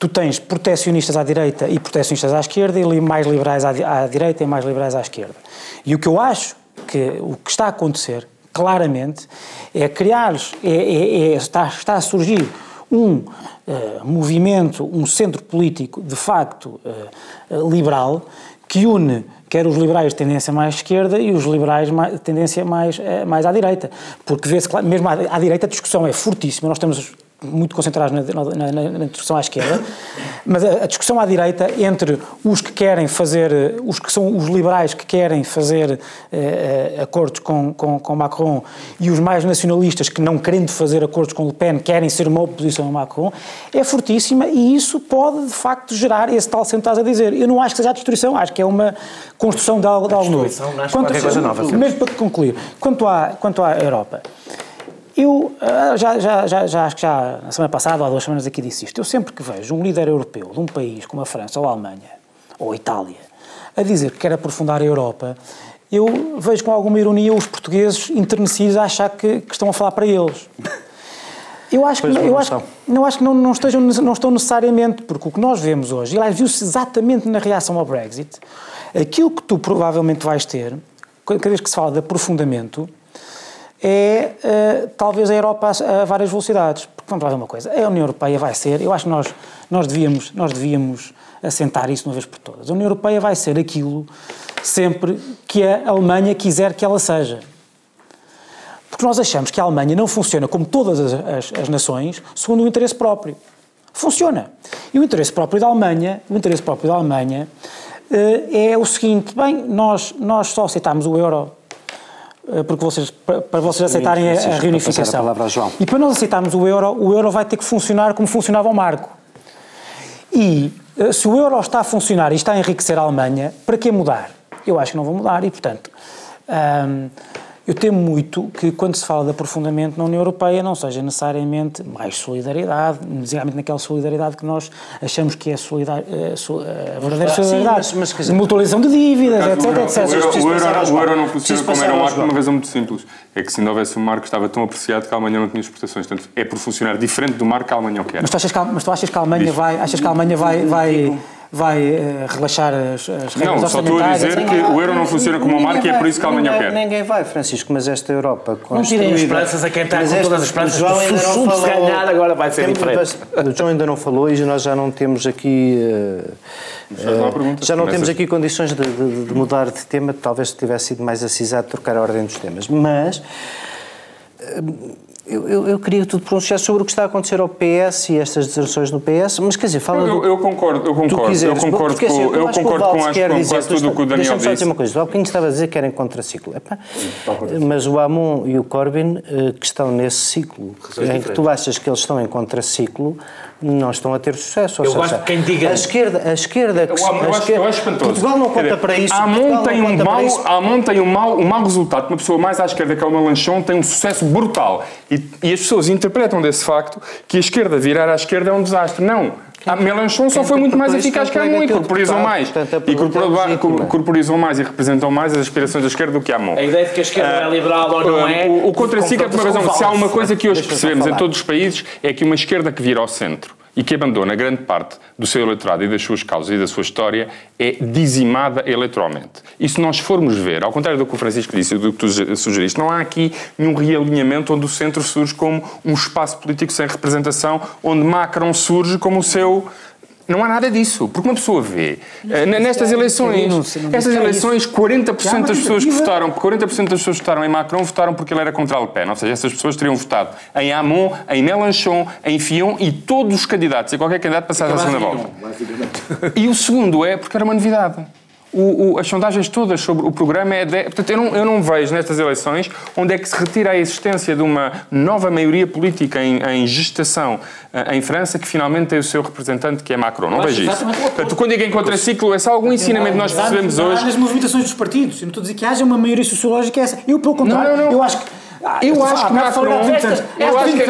tu tens protecionistas à direita e protecionistas à esquerda e mais liberais à, direita e mais liberais à esquerda. E o que eu acho que o que está a acontecer, claramente, é criar, é, é, é, está, está a surgir um uh, movimento, um centro político de facto uh, liberal que une quer os liberais de tendência mais esquerda e os liberais de tendência mais, mais à direita. Porque vê-se, mesmo à, direita, a discussão é fortíssima. Nós temos muito concentrados na, na, na, na, discussão à esquerda, mas a, a, discussão à direita entre os que querem fazer, os que são os liberais que querem fazer eh, eh, acordos com, com, com, Macron e os mais nacionalistas que não querendo fazer acordos com Le Pen querem ser uma oposição a Macron, é fortíssima e isso pode de facto gerar esse tal sentado a dizer. Eu não acho que seja a destruição, acho que é uma construção de algo, de algo novo. Quanto, coisa nova. Mesmo para concluir, quanto à, quanto à Europa. Eu ah, já, já, já, já, acho que já na semana passada ou há duas semanas aqui disse isto. Eu sempre que vejo um líder europeu de um país como a França ou a Alemanha ou a Itália a dizer que quer aprofundar a Europa, eu vejo com alguma ironia os portugueses enternecidos a achar que, que estão a falar para eles. Eu acho que, eu acho, não acho que não, não, estejam, não estão necessariamente, porque o que nós vemos hoje, e aliás viu-se exatamente na reação ao Brexit, aquilo que tu provavelmente vais ter, cada vez que se fala de aprofundamento, é uh, talvez a Europa a, várias velocidades. Porque vamos lá ver uma coisa, a União Europeia vai ser, eu acho que nós, nós, devíamos, nós devíamos assentar isso de uma vez por todas. A União Europeia vai ser aquilo sempre que a Alemanha quiser que ela seja. Porque nós achamos que a Alemanha não funciona como todas as, as, as nações segundo o interesse próprio. Funciona. E o interesse próprio da Alemanha, o interesse próprio da Alemanha uh, é o seguinte, bem, nós, nós só aceitámos o euro porque vocês, para vocês aceitarem a, a reunificação. A e para nós aceitarmos o euro, o euro vai ter que funcionar como funcionava o marco. E eh, se o euro está a funcionar e está a enriquecer a Alemanha, para que mudar? Eu acho que não vou mudar e, portanto, hum, eu temo muito que, quando se fala de aprofundamento na União Europeia, não seja necessariamente mais solidariedade, necessariamente naquela solidariedade que nós achamos que é solidar, eh, a verdadeira solidariedade. Sim, mas, mas, mutualização de dívidas, etc, etc. O euro, o euro, o euro não funciona como era um marco por uma razão muito simples. É que se não houvesse um marco estava tão apreciado que a Alemanha não tinha exportações. Portanto, é por funcionar diferente do marco que a Alemanha o quer. Mas tu achas que a, mas tu achas que a Alemanha vai... Achas que a Alemanha vai, vai vai uh, relaxar as, as regras Não, só estou a dizer que o euro não funciona como uma marca e é por isso que a Alemanha quer. Ninguém vai, Francisco, mas esta Europa Não tirem esperanças a quem está com todas as esperanças. O João ainda não falou, ganhar agora vai ser diferente. O João ainda não falou e nós já não temos aqui... Uh, uh, já não temos aqui condições de, de, de, mudar de tema, talvez tivesse sido mais acisado trocar a ordem dos temas. Mas eu, eu, eu, queria que tu te pronunciasse sobre o que está a acontecer ao PS e estas deserções no PS, mas quer dizer, fala eu, do, eu concordo, eu concordo, quiseres, eu concordo porque, assim, com, eu concordo com, acho, com dizer, quase tudo o que o Daniel disse. só dizer uma coisa, há bocadinho estava a dizer que era em contraciclo. Epá, mas o Amon e o Corbyn, eh, que estão nesse ciclo, em que tu achas que eles estão em contraciclo, não estão a ter sucesso. eu seja, gosto de quem diga. A esquerda, a esquerda, que, eu, eu, a acho, esquerda, eu acho espantoso. Portugal não conta para isso. A Amon tem um mau, Amon tem um mau, um mau resultado. Uma pessoa mais à esquerda que é o Melanchon tem um sucesso brutal. E, e as pessoas interpretam desse facto que a esquerda virar à esquerda é um desastre. Não. A Melanchon só foi muito mais eficaz que a Hamon e corporizam mais. E corporizam, mais e representam mais as aspirações da esquerda do que a Hamon. A ideia de que a esquerda é liberal ou não é. O, o contra-ciclo é por uma razão. Se há uma coisa que hoje percebemos em todos os países é que uma esquerda que vira ao centro e que abandona grande parte do seu eleitorado e das suas causas e da sua história é dizimada eleitoralmente. E se nós formos ver, ao contrário do que o Francisco disse e do que tu sugeriste, não há aqui nenhum realinhamento onde o centro surge como um espaço político sem representação, onde Macron surge como o seu não há nada disso, porque uma pessoa vê. Uh, nestas eleições, estas eleições, 40% das pessoas que votaram, 40% das pessoas que votaram em Macron votaram porque ele era contra Le Pen, ou seja, essas pessoas teriam votado em Hamon, em Mélenchon, em Fion e todos os candidatos, e qualquer candidato passasse à segunda volta. E o segundo é porque era uma novidade o, o, as sondagens todas sobre o programa é de, portanto eu não, eu não vejo nestas eleições onde é que se retira a existência de uma nova maioria política em, em gestação uh, em França que finalmente tem o seu representante que é Macron. Não vejo isso. Portanto, quando digo em contraciclo, é só algum ensinamento que nós percebemos hoje. Nas movimentações dos partidos. Eu não estou a dizer que haja uma maioria sociológica essa. Eu, pelo contrário, não, não, não. eu acho que eu acho que Macron. Eu acho que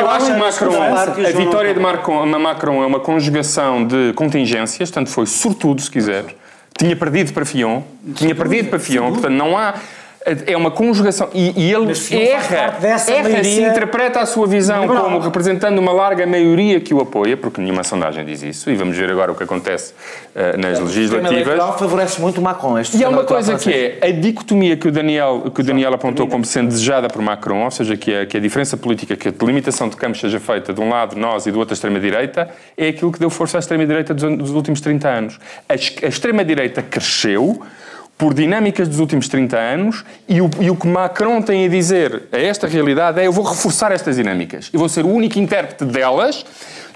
Eu acho que Macron. A vitória de Macron é uma conjugação de contingências, tanto foi sortudo, se quiser. Tinha perdido para Fion, tinha perdido para Fion, portanto não há é uma conjugação. E, e ele erra, erra se interpreta a sua visão como representando uma larga maioria que o apoia, porque nenhuma sondagem diz isso, e vamos ver agora o que acontece uh, nas legislativas. O favorece muito Macron. Este e há uma coisa que é a dicotomia que o Daniel, que o Daniel apontou como sendo desejada por Macron, ou seja, que a, que a diferença política, que a delimitação de campos seja feita de um lado nós e do outro a extrema-direita, é aquilo que deu força à extrema-direita dos, dos últimos 30 anos. A, a extrema-direita cresceu por dinâmicas dos últimos 30 anos e o, e o, que Macron tem a dizer a esta realidade é eu vou reforçar estas dinâmicas, eu vou ser o único intérprete delas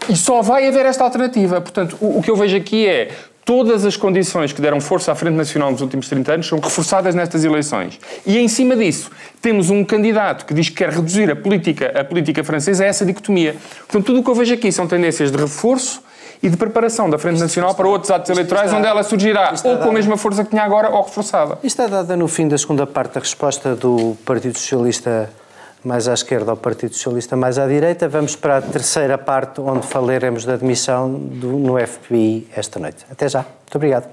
e só vai haver esta alternativa. Portanto, o, o que eu vejo aqui é todas as condições que deram força à Frente Nacional nos últimos 30 anos são reforçadas nestas eleições. E em cima disso, temos um candidato que diz que quer reduzir a política, a política francesa a essa dicotomia. Portanto, tudo o que eu vejo aqui são tendências de reforço e de preparação da Frente Nacional para outros atos eleitorais onde ela surgirá ou com a mesma força que tinha agora ou reforçada. Isto é dada no fim da segunda parte da resposta do Partido Socialista mais à esquerda ao Partido Socialista mais à direita. Vamos para a terceira parte onde falaremos da admissão do, no FBI esta noite. Até já. Muito obrigado.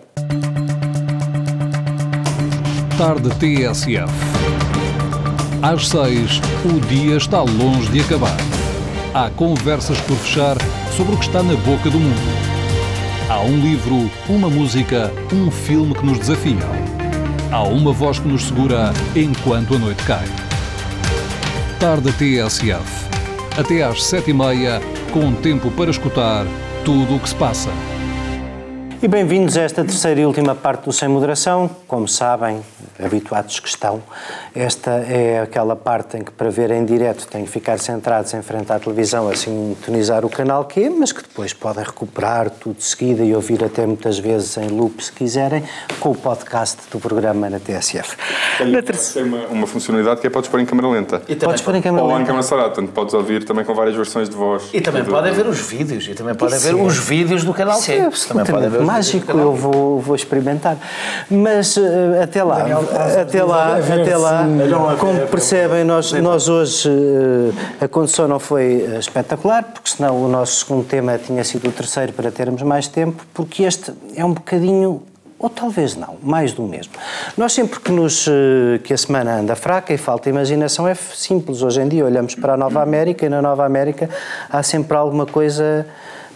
Tarde TSF. Às seis, o dia está longe de acabar. Há conversas por fechar sobre o que está na boca do mundo. Há um livro, uma música, um filme que nos desafiam. Há uma voz que nos segura enquanto a noite cai. Tarde TSF. Até às sete e meia, com tempo para escutar tudo o que se passa. E bem-vindos a esta terceira e última parte do Sem Moderação. Como sabem, habituados que estão, esta é aquela parte em que, para ver em direto, têm que ficar centrados em frente à televisão, assim, tonizar o canal que é, mas que depois podem recuperar tudo de seguida e ouvir até muitas vezes em loop, se quiserem, com o podcast do programa na TSF. Tem, na tem uma, uma, funcionalidade que é podes pôr em câmera lenta. E podes pôr em câmera lenta. Ou em câmera portanto podes ouvir também com várias versões de voz. E também podem ver os vídeos, e também podem ver os vídeos do canal Sim, também podem ver mágico, eu vou, vou experimentar. Mas uh, até lá, até lá, até lá, como percebem, nós, nós hoje uh, a condução não foi eh, espetacular, porque senão o nosso segundo tema tinha sido o terceiro para termos mais tempo, porque este é um bocadinho ou talvez não, mais do mesmo. Nós sempre que, nos, que a semana anda fraca e falta imaginação é simples. Hoje em dia olhamos para a Nova América e na Nova América há sempre alguma coisa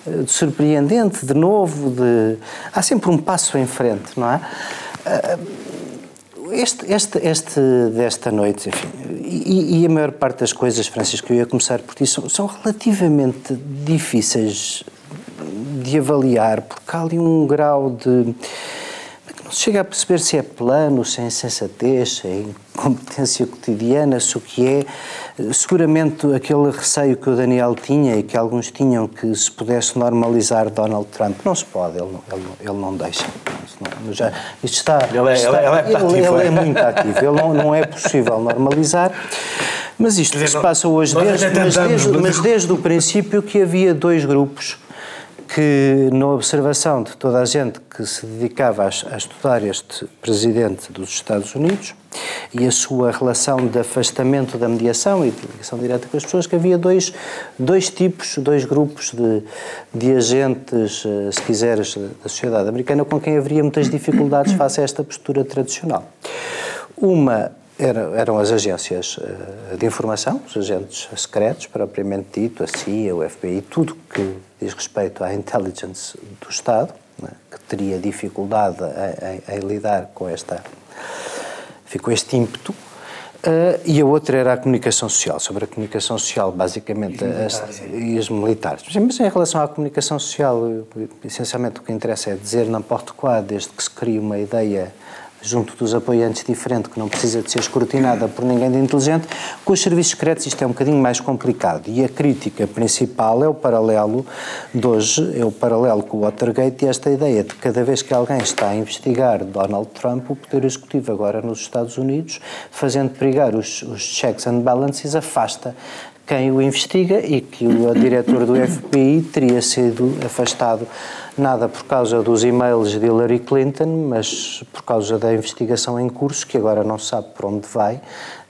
de surpreendente, de novo, de... há sempre um passo em frente, não é? Este, este, este desta noite, enfim, e, e, a maior parte das coisas, Francisco, eu ia começar por ti, são, são relativamente difíceis de avaliar, porque há ali um grau de chega a perceber se é plano, se é insensatez, se é incompetência cotidiana, se o que é. Seguramente aquele receio que o Daniel tinha e que alguns tinham que se pudesse normalizar Donald Trump, não se pode, ele não, ele, ele não deixa. Não, já, isto está. Ele é, está, ele é, ele, ativo, ele é, muito ativo, ele não, não é possível normalizar. Mas isto que se passa hoje, desde, mas, desde, mas desde o princípio que havia dois grupos que, na observação de toda a gente que se dedicava a, a estudar este presidente dos Estados Unidos, e a sua relação de afastamento da mediação e de ligação direta com as pessoas, que havia dois, dois tipos, dois grupos de, de agentes, eh, se quiseres, da sociedade americana com quem haveria muitas dificuldades face a esta postura tradicional. Uma eram as agências eh, de informação, os agentes secretos, propriamente dito, a CIA, o FBI, tudo que diz respeito à intelligence do Estado, né, que teria dificuldade em, em, em lidar com esta ficou este ímpeto. Uh, e a outra era a comunicação social, sobre a comunicação social, basicamente, e, as, e os militares. Mas em relação à comunicação social, essencialmente o que interessa é dizer n'importe quoi, desde que se cria uma ideia junto dos apoiantes diferente, que não precisa de ser escrutinada por ninguém de inteligente, com os serviços secretos isto é um bocadinho mais complicado. E a crítica principal é o paralelo de hoje, é o paralelo com o Watergate e esta ideia de que cada vez que alguém está a investigar Donald Trump, o Poder Executivo agora nos Estados Unidos, fazendo perigar os, os checks and balances, afasta quem o investiga e que o diretor do FBI teria sido afastado nada por causa dos e-mails de Hillary Clinton, mas por causa da investigação em curso, que agora não sabe por onde vai,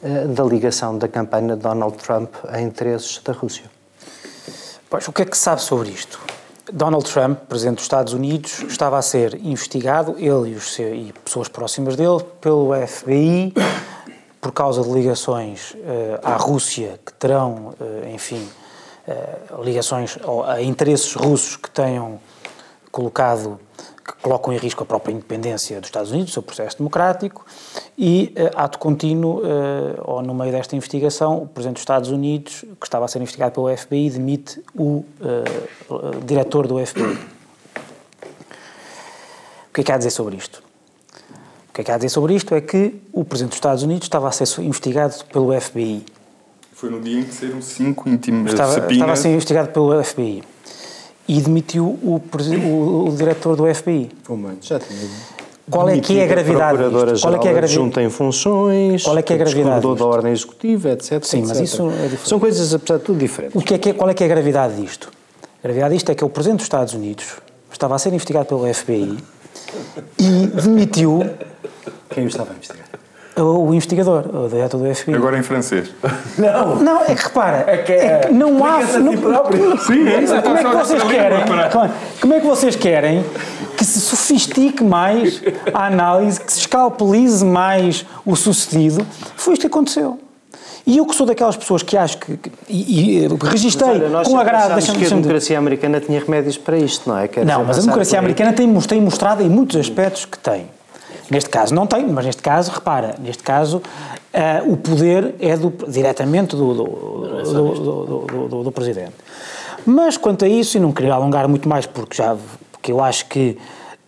eh, da ligação da campanha de Donald Trump a interesses da Rússia. Pois, o que é que se sabe sobre isto? Donald Trump, presidente dos Estados Unidos, estava a ser investigado, ele e, os, e pessoas próximas dele, pelo FBI por causa de ligações uh, à Rússia que terão, uh, enfim, uh, ligações a interesses russos que tenham colocado, que colocam em risco a própria independência dos Estados Unidos, o seu processo democrático, e, uh, ato contínuo, uh, ou no meio desta investigação, o Presidente dos Estados Unidos, que estava a ser investigado pelo FBI, demite o uh, diretor do FBI. O que é que há a dizer sobre isto? O que é que há a dizer sobre isto é que o Presidente dos Estados Unidos estava a ser investigado pelo FBI. Foi no dia em que saíram cinco íntimos estava, estava a ser investigado pelo FBI e demitiu o, o, o diretor do FBI. já tinha qual é que é a gravidade disto? Qual é que é a gravidade? Junta em funções, qual é que é a gravidade da ordem executiva, etc. Sim, etc. mas isso é diferente. São coisas, apesar de tudo, diferentes. O que é que é, qual é que é a gravidade disto? A gravidade disto é que o Presidente dos Estados Unidos estava a ser investigado pelo FBI e demitiu... Quem o estava a investigar? O investigador, o diretor do FBI. Agora em francês. Não, não é que repara, é que, é que não há. Não, (laughs) Sim, é isso. Como é que vocês querem? Como é que vocês querem que se sofistique mais a análise, que se escalpelize mais o sucedido? Foi isto que aconteceu. E eu que sou daquelas pessoas que acho que. E, e registrei olha, com agrado. Deixa que a democracia americana tinha remédios para isto, não é? Quer não, mas a democracia americana tem, tem mostrado em muitos aspectos que tem. Neste caso não tem, mas neste caso, repara, neste caso uh, o poder é do, diretamente do, do, do, do, Presidente. Mas quanto a isso, e não queria alongar muito mais, porque já porque eu acho que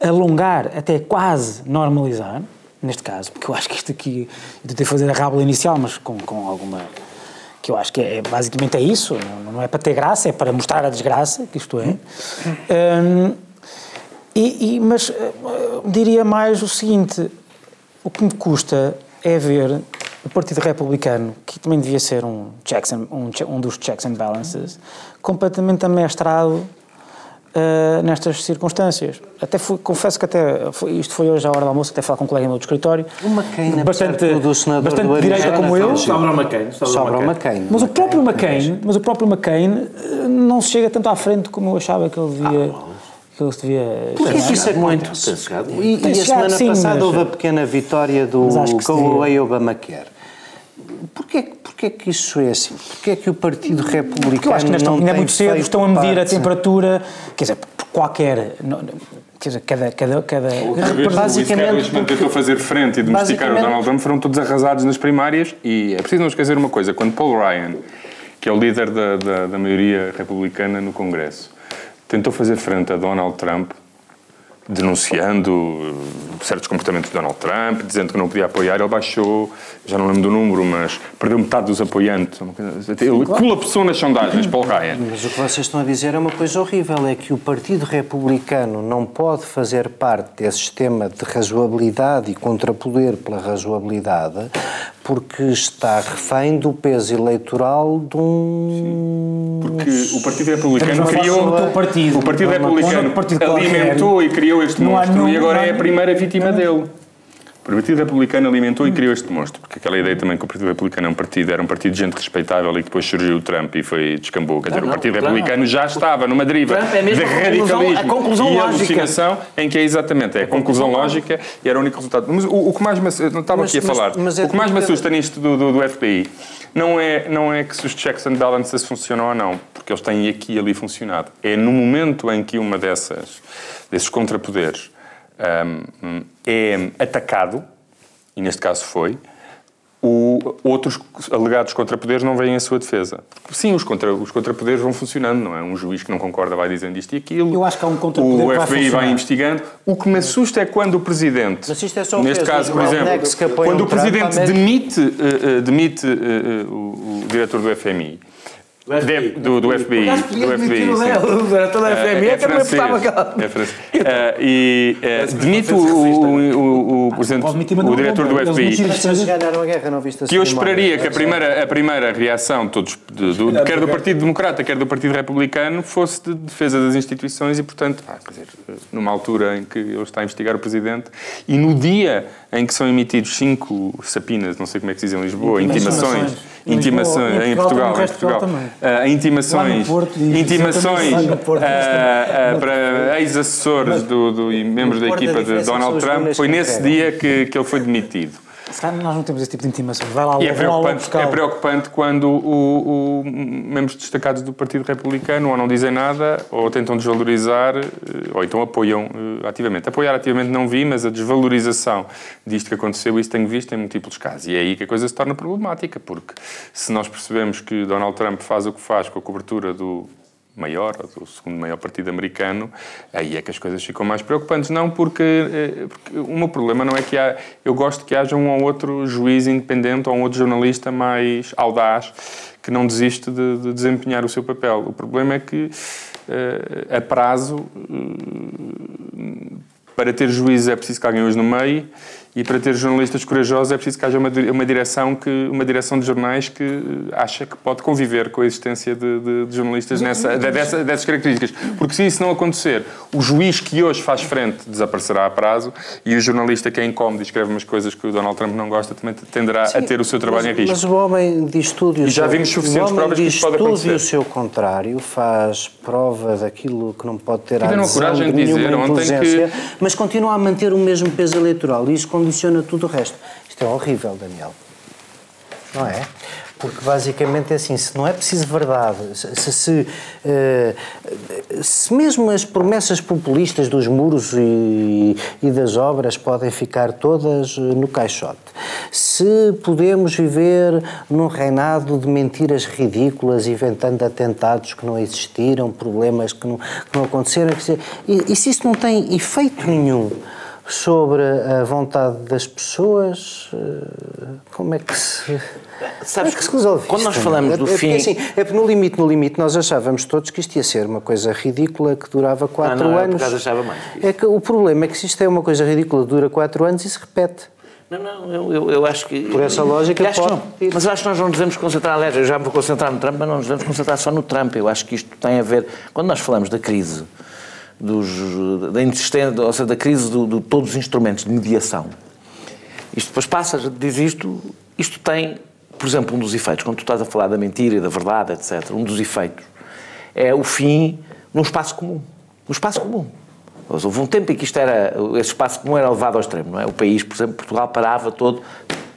alongar até quase normalizar, neste caso, porque eu acho que isto aqui, eu tentei fazer a rábula inicial, mas com, com alguma que eu acho que é, basicamente é isso, não, é para ter graça, é para mostrar a desgraça, que isto é. Um, e, e, mas uh, diria mais o seguinte: o que me custa é ver o Partido Republicano, que também devia ser um, checks and, um, um dos checks and balances, completamente amestrado uh, nestas circunstâncias. Até fui, confesso que até foi, isto foi hoje à hora do almoço, até falar com um colega meu do escritório. O McCain, bastante, do senador bastante do direita como eu. Sobra o McCain. Sobra o McCain. Mas o próprio McCain, mas o próprio McCain não se chega tanto à frente como eu achava que ele devia. Ah, que ele devia. Porquê que isso é muito? E, e a semana sim, passada mas... houve a pequena vitória do Away Obamacare. Porquê, porquê que isso é assim? Porquê é que o Partido Republicano Porque eu acho que nesta, não ainda é muito cedo, estão a medir parte... a temperatura, quer dizer, por qualquer... Quer dizer, cada... cada, cada basicamente, o tentou fazer frente e domesticar o Donald Trump foram todos arrasados nas primárias e é preciso não esquecer uma coisa, quando Paul Ryan, que é o líder da, da, da maioria republicana no Congresso, tentou fazer frente a Donald Trump, denunciando certos comportamentos de Donald Trump, dizendo que não podia apoiar, ele baixou, já não lembro do número, mas perdeu metade dos apoiantes. Ele colapsou nas sondagens, Paul Ryan. Mas o que vocês estão a dizer é uma coisa horrível, é que o Partido Republicano não pode fazer parte desse sistema de razoabilidade e contrapoder pela razoabilidade porque está refém do peso eleitoral de um... Sim. Porque o Partido Republicano criou... O partido, o Partido Republicano partido alimentou e criou este monstro e agora é a primeira vítima dele. O Partido Republicano alimentou e criou este monstro, porque aquela ideia também que o Partido Republicano é um partido, era um partido de gente respeitável e que depois surgiu o Trump e foi descambou. Quer dizer, Não, o Partido não, Republicano já estava numa deriva é mesmo de a conclusão- radicalismo a conclusão e lógica. alucinação em que é exatamente, é a conclusão lógica e era o único resultado. Mas o, o que mais me, não estava Mas- aqui a mas- falar, mas é o que mais me assusta nisto do, do, do FBI não é, não é que se os checks and balances funcionam ou não, porque eles têm aqui e ali funcionado. É no momento em que uma dessas, desses contrapoderes hum, é atacado, e neste caso foi, o, outros alegados contrapoderes não veem a sua defesa. Sim, os, contra, os contrapoderes vão funcionando, não é? Um juiz que não concorda vai dizendo isto e aquilo. Eu acho que há um contrapoder O vai FBI vai funcionar. investigando. O que me assusta é quando o Presidente, Mas isto é neste caso, por exemplo, que apoiam quando o Presidente demite, eh, demite eh, o, o diretor do FMI, de- do, do FBI, do FBI, sim. O diretor da FMI é que importava aquela. É francês. (laughs) Eh, e eh, demite o, o, o, o, presidente- o diretor do FBI. a a Que eu esperaria que a primeira, a primeira reação todos, de- do, quer do Partido Democrata, quer do Partido Republicano, fosse de defesa das instituições e, portanto, quer dizer, numa altura em que ele está a investigar o Presidente e no dia em que são emitidos cinco sapinas, não sei como é que se diz em Lisboa, intimações, Intimações. Em Portugal, em Portugal ah, intimações, intimações ah, ah, para ex-assessores do, do- e membros da equipa de Donald Trump, foi nesse dia que, que ele foi demitido. Nós não temos esse tipo de intimações. Vai lá, E é preocupante, é preocupante quando o, o- membros destacados do Partido Republicano ou não dizem nada, ou tentam desvalorizar, eh, ou então apoiam eh, ativamente. Apoiar ativamente não vi, mas a desvalorização disto que aconteceu, isso tenho visto em múltiplos casos. E é aí que a coisa se torna problemática, porque se nós percebemos que Donald Trump faz o que faz com a cobertura do maior, ou do segundo maior partido americano, aí é que as coisas ficam mais preocupantes. Não porque, eh, porque o meu problema não é que há... Eu gosto que haja um ou outro juiz independente ou um outro jornalista mais audaz que não desiste de, de desempenhar o seu papel. O problema é que, eh, a prazo, eh, para ter juízes é preciso que alguém hoje no meio e para ter jornalistas corajosos é preciso que haja uma, uma direção que uma direção de jornais que eh, acha que pode conviver com a existência de, de- de jornalistas nessa, de- dessa- dessas características. Porque se isso não acontecer, o juiz que hoje faz frente desaparecerá a prazo e o jornalista que é incómodo e escreve umas coisas que o Donald Trump não gosta também tenderá a ter o seu trabalho mas, em risco. Mas o homem diz tudo e, o E já vimos suficientes provas que diz isto pode acontecer. e o seu contrário, faz prova daquilo que não pode ter a coragem de nenhuma dizer ontem que- mas continua a manter o mesmo peso eleitoral isso condiciona tudo o resto. Isto é horrível, Daniel. Não é? Porque basicamente é assim, se não é preciso verdade, se, se, se, eh, mesmo as promessas populistas dos muros e, e das obras podem ficar todas eh, no caixote, se podemos viver num reinado de mentiras ridículas, inventando atentados que não existiram, problemas que não, que não aconteceram, e, e se isso não tem efeito nenhum sobre a vontade das pessoas, eh, como é que se. Sabes é que se resolve quando nós falamos é? do É porque, fim- assim, é no limite, no limite, nós achávamos todos que isto ia ser uma coisa ridícula que durava quatro não, eu, anos. acaso, achava mais. É que o problema é que se isto é uma coisa ridícula que dura quatro anos e se repete. Não, não, eu, eu, eu acho que. Por essa lógica, Eu acho que pode não. Mas eu acho que nós não nos devemos concentrar, aliás, eu já me vou concentrar no Trump, mas não nos devemos concentrar só no Trump. Eu acho que isto tem a ver. Quando nós falamos da crise, dos, da insistência, ou seja, da crise de do todos os instrumentos de mediação, isto depois passa, diz isto, isto tem, por exemplo, um dos efeitos, quando tu estás a falar da mentira e da verdade, etc., um dos efeitos é o fim num espaço comum. No espaço comum. Houve um tempo em que isto era, esse espaço comum era levado ao extremo, não é? O país, por exemplo, Portugal, parava todo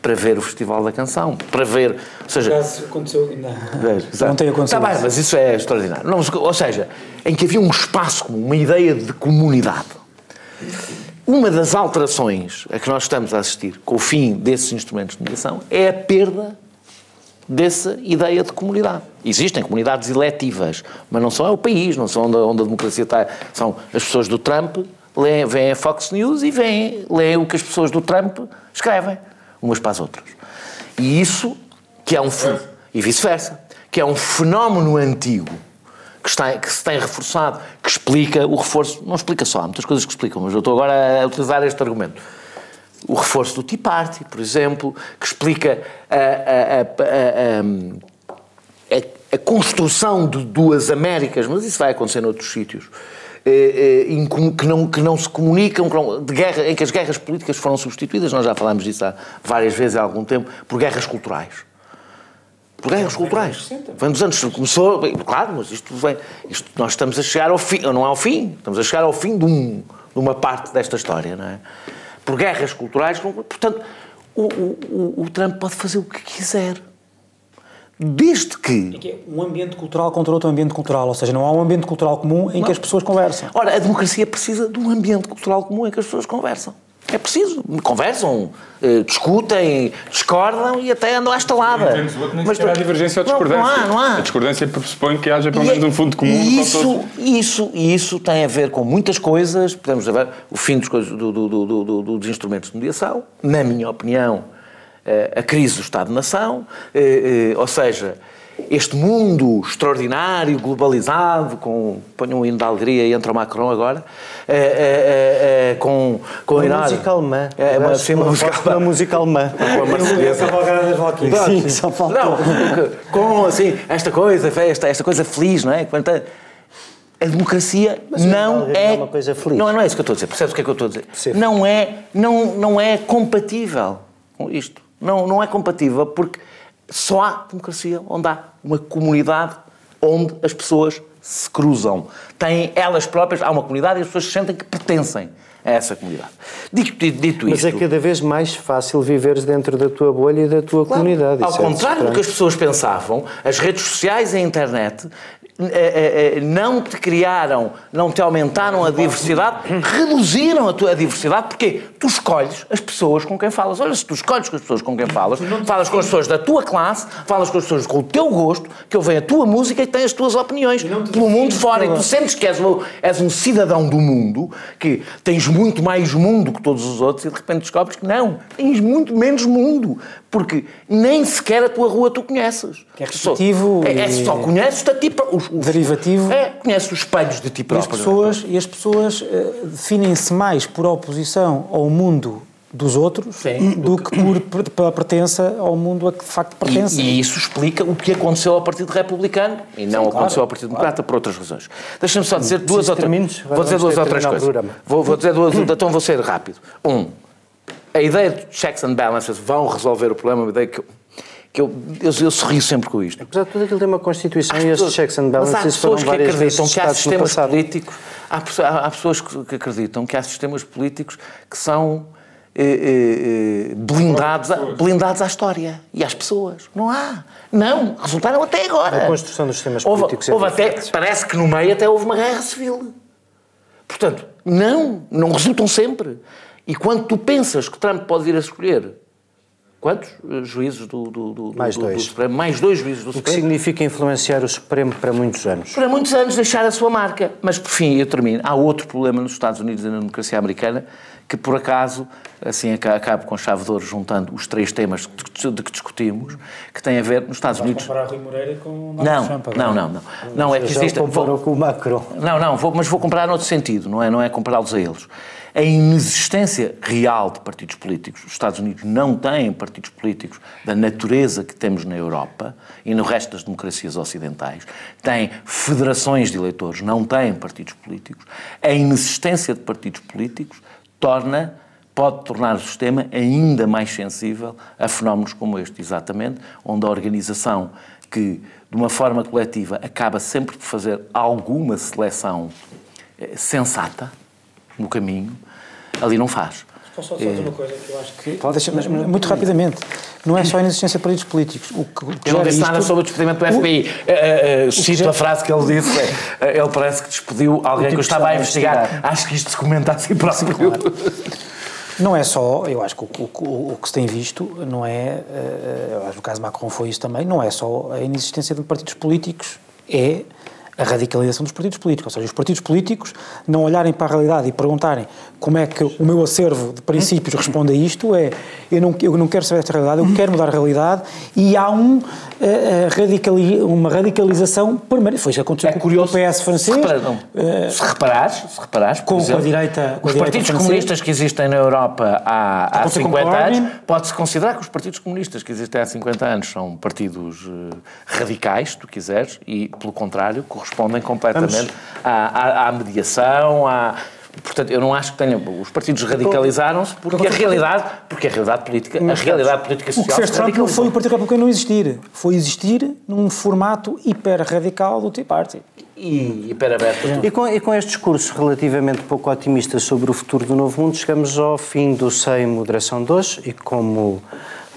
para ver o Festival da Canção, para ver, ou seja, Caso aconteceu ainda. Exato. Não tem acontecido. Está bem, mas isso é extraordinário. Não, ou seja, em que havia um espaço comum, uma ideia de comunidade. Uma das alterações a que nós estamos a assistir com o fim desses instrumentos de mediação é a perda dessa ideia de comunidade. Existem comunidades eletivas, mas não são é o país, não são onde, onde a democracia está. São as pessoas do Trump, leem, veem a Fox News e veem, leem o que as pessoas do Trump escrevem, umas para as outras. E isso, que é um e vice-versa, que é um fenómeno antigo que, está, que se tem reforçado, que explica o reforço, não explica só, há muitas coisas que explicam, mas eu estou agora a utilizar este argumento. O reforço do Tea Party, por exemplo, que explica a- a- a- a construção de duas Américas, mas isso vai acontecer noutros sítios, eh, eh, que, não, que não se comunicam, de guerra, em que as guerras políticas foram substituídas, nós já falámos disso há várias vezes há algum tempo, por guerras culturais. Por guerras culturais. Vem dos anos. Começou. Claro, mas isto vem. Isto, nós estamos a chegar ao fim. Não é ao fim. Estamos a chegar ao fim de, um, de uma parte desta história, não é? Por guerras culturais. Portanto, o, o, o Trump pode fazer o que quiser. Desde que. É, é um ambiente cultural contra outro ambiente cultural, ou seja, não há um ambiente cultural comum em não. que as pessoas conversam. Ora, a democracia precisa de um ambiente cultural comum em que as pessoas conversam. É preciso. Conversam, eh, discutem, discordam e até andam à estalada. Mas não há divergência ou discordância. Não, não, há, não há. A discordância pressupõe que haja pelo menos um fundo comum. Isso, isso, isso tem a ver com muitas coisas. Podemos ver o fim dos, do, do, do, dos instrumentos de mediação. Na minha opinião, a crise do Estado-nação. Eh, ou seja, este mundo extraordinário, globalizado, com, ponho um hino de alegria e entra o Macron agora, é, é, é, com, com uma música alemã. É, uma, sim, uma, música alemã. uma música alemã. Com a. Sim, só faltou. Não, com, assim, esta coisa, esta, esta coisa feliz, não é? A democracia Mas não é, é uma coisa feliz. Não, não é isso que eu estou a dizer. Percebes o que é que eu estou a dizer? Sim. Não é, não, não é compatível com isto. Não, não é compatível porque só há democracia onde há uma comunidade onde as pessoas se cruzam. Têm elas próprias, há uma comunidade e as pessoas sentem que pertencem a essa comunidade. Dito, dito Mas isto, é cada vez mais fácil viveres dentro da tua bolha e da tua claro, comunidade. Ao é contrário do que as pessoas pensavam, as redes sociais e a internet eh, eh, eh, não te criaram, não te aumentaram a diversidade, reduziram a tua diversidade, porque tu escolhes as pessoas com quem falas. Olha, se tu escolhes com as pessoas com quem falas, falas com as pessoas da tua classe, falas com as pessoas com o teu gosto, que ouvem a tua música e têm as tuas opiniões pelo mundo fora. E tu sentes que és, és um cidadão do mundo, que tens muito mais mundo que todos os outros e de repente descobres que não, tens muito menos mundo porque nem sequer a tua rua tu conheces. Que é repetitivo. Só, é, é, só conheces a ti os, os, Derivativo. É, conheces os espelhos de ti próprio. E as pessoas, e as pessoas uh, definem-se mais por oposição ao mundo dos outros Sim. do que por, pela pertença ao mundo a que de facto pertence. E, e, isso explica o que aconteceu ao Partido Republicano e não Sim, aconteceu claro, ao Partido Democrata claro. por outras razões. Deixa-me só dizer duas outras Vou dizer duas outras coisas. Vou, vou dizer duas, (coughs) então vou ser rápido. Um, a ideia de checks and balances vão resolver o problema, uma ideia que eu, que eu, eu, eu sorrio sempre com isto. Apesar de tudo aquilo tem uma Constituição e estes checks and balances foram várias que vezes que há sistemas políticos, há, há, pessoas que acreditam que há sistemas políticos que são eh, eh, eh blindados, blindados à história e às pessoas. Não há. Não, resultaram até agora. A construção dos sistemas houve, políticos é houve até, Parece que no meio até houve uma guerra civil. Portanto, não, não resultam sempre. E quando tu pensas que Trump pode vir a escolher quantos juízes do, do, do, mais do, dois. do Supremo? Mais dois juízes do o Supremo. O que significa influenciar o Supremo para muitos anos. Para muitos anos deixar a sua marca. Mas, por fim, eu termino. Há outro problema nos Estados Unidos e na democracia americana que, por acaso, assim acabo com chave de ouro juntando os três temas de que discutimos, que tem a ver nos Estados Unidos... comparar Rui Moreira com não, Trump Não, não, não. Não, é que existe... Comparou com o Macron. Não, não, vou, mas vou comparar noutro sentido, não é, não é compará-los a eles a inexistência real de partidos políticos. Os Estados Unidos não têm partidos políticos da natureza que temos na Europa e no resto das democracias ocidentais. Têm federações de eleitores, não têm partidos políticos. A inexistência de partidos políticos torna pode tornar o sistema ainda mais sensível a fenómenos como este, exatamente, onde a organização que, de uma forma coletiva, acaba sempre por fazer alguma seleção eh, sensata no caminho, ali não faz. Posso só dizer uma coisa que eu acho que. Mas muito rapidamente. Não é só a inexistência de partidos políticos. O que, o que eu não disse nada sobre o despedimento do FBI. O, uh, uh, cito já... a frase que ele disse: uh, ele parece que despediu alguém que eu estava a investigar. investigar. Acho que isto se comenta assim próximo. Claro. Não é só, eu acho que o, o, o que se tem visto não é, eu acho que o caso Macron foi isso também, não é só a inexistência de partidos políticos, é a radicalização dos partidos políticos. Ou seja, os partidos políticos não olharem para a realidade e perguntarem como é que o meu acervo de princípios responde a isto, é eu não, eu não quero saber esta realidade, eu quero mudar a realidade e há um, uh, radicali, uma radicalização permanente. Foi isso que aconteceu é curioso, com o PS francês. Se, uh, se reparares, se reparares com, exemplo, a direita. Com os a direita partidos francesa, comunistas que existem na Europa há, há 50 anos, pode-se considerar que os partidos comunistas que existem há 50 anos são partidos uh, radicais, se tu quiseres, e, pelo contrário, correspondem correspondem completamente à, à, à mediação, à, Portanto, eu não acho que tenham. Os partidos radicalizaram-se porque a realidade, porque a realidade política, a realidade política social. O que fez Trump não foi o Partido Republicano não existir, foi existir num formato hiper radical do Tea Party. E hiper aberto. E com, e com este discurso relativamente pouco otimista sobre o futuro do novo mundo, chegamos ao fim do Sem Moderação de hoje e como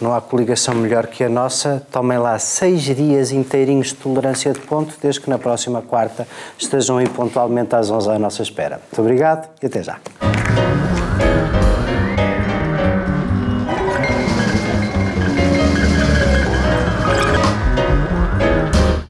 não há coligação melhor que a nossa. Tomem lá seis dias inteirinhos de tolerância de ponto, desde que na próxima quarta estejam aí pontualmente às 11 à nossa espera. Muito obrigado e até já.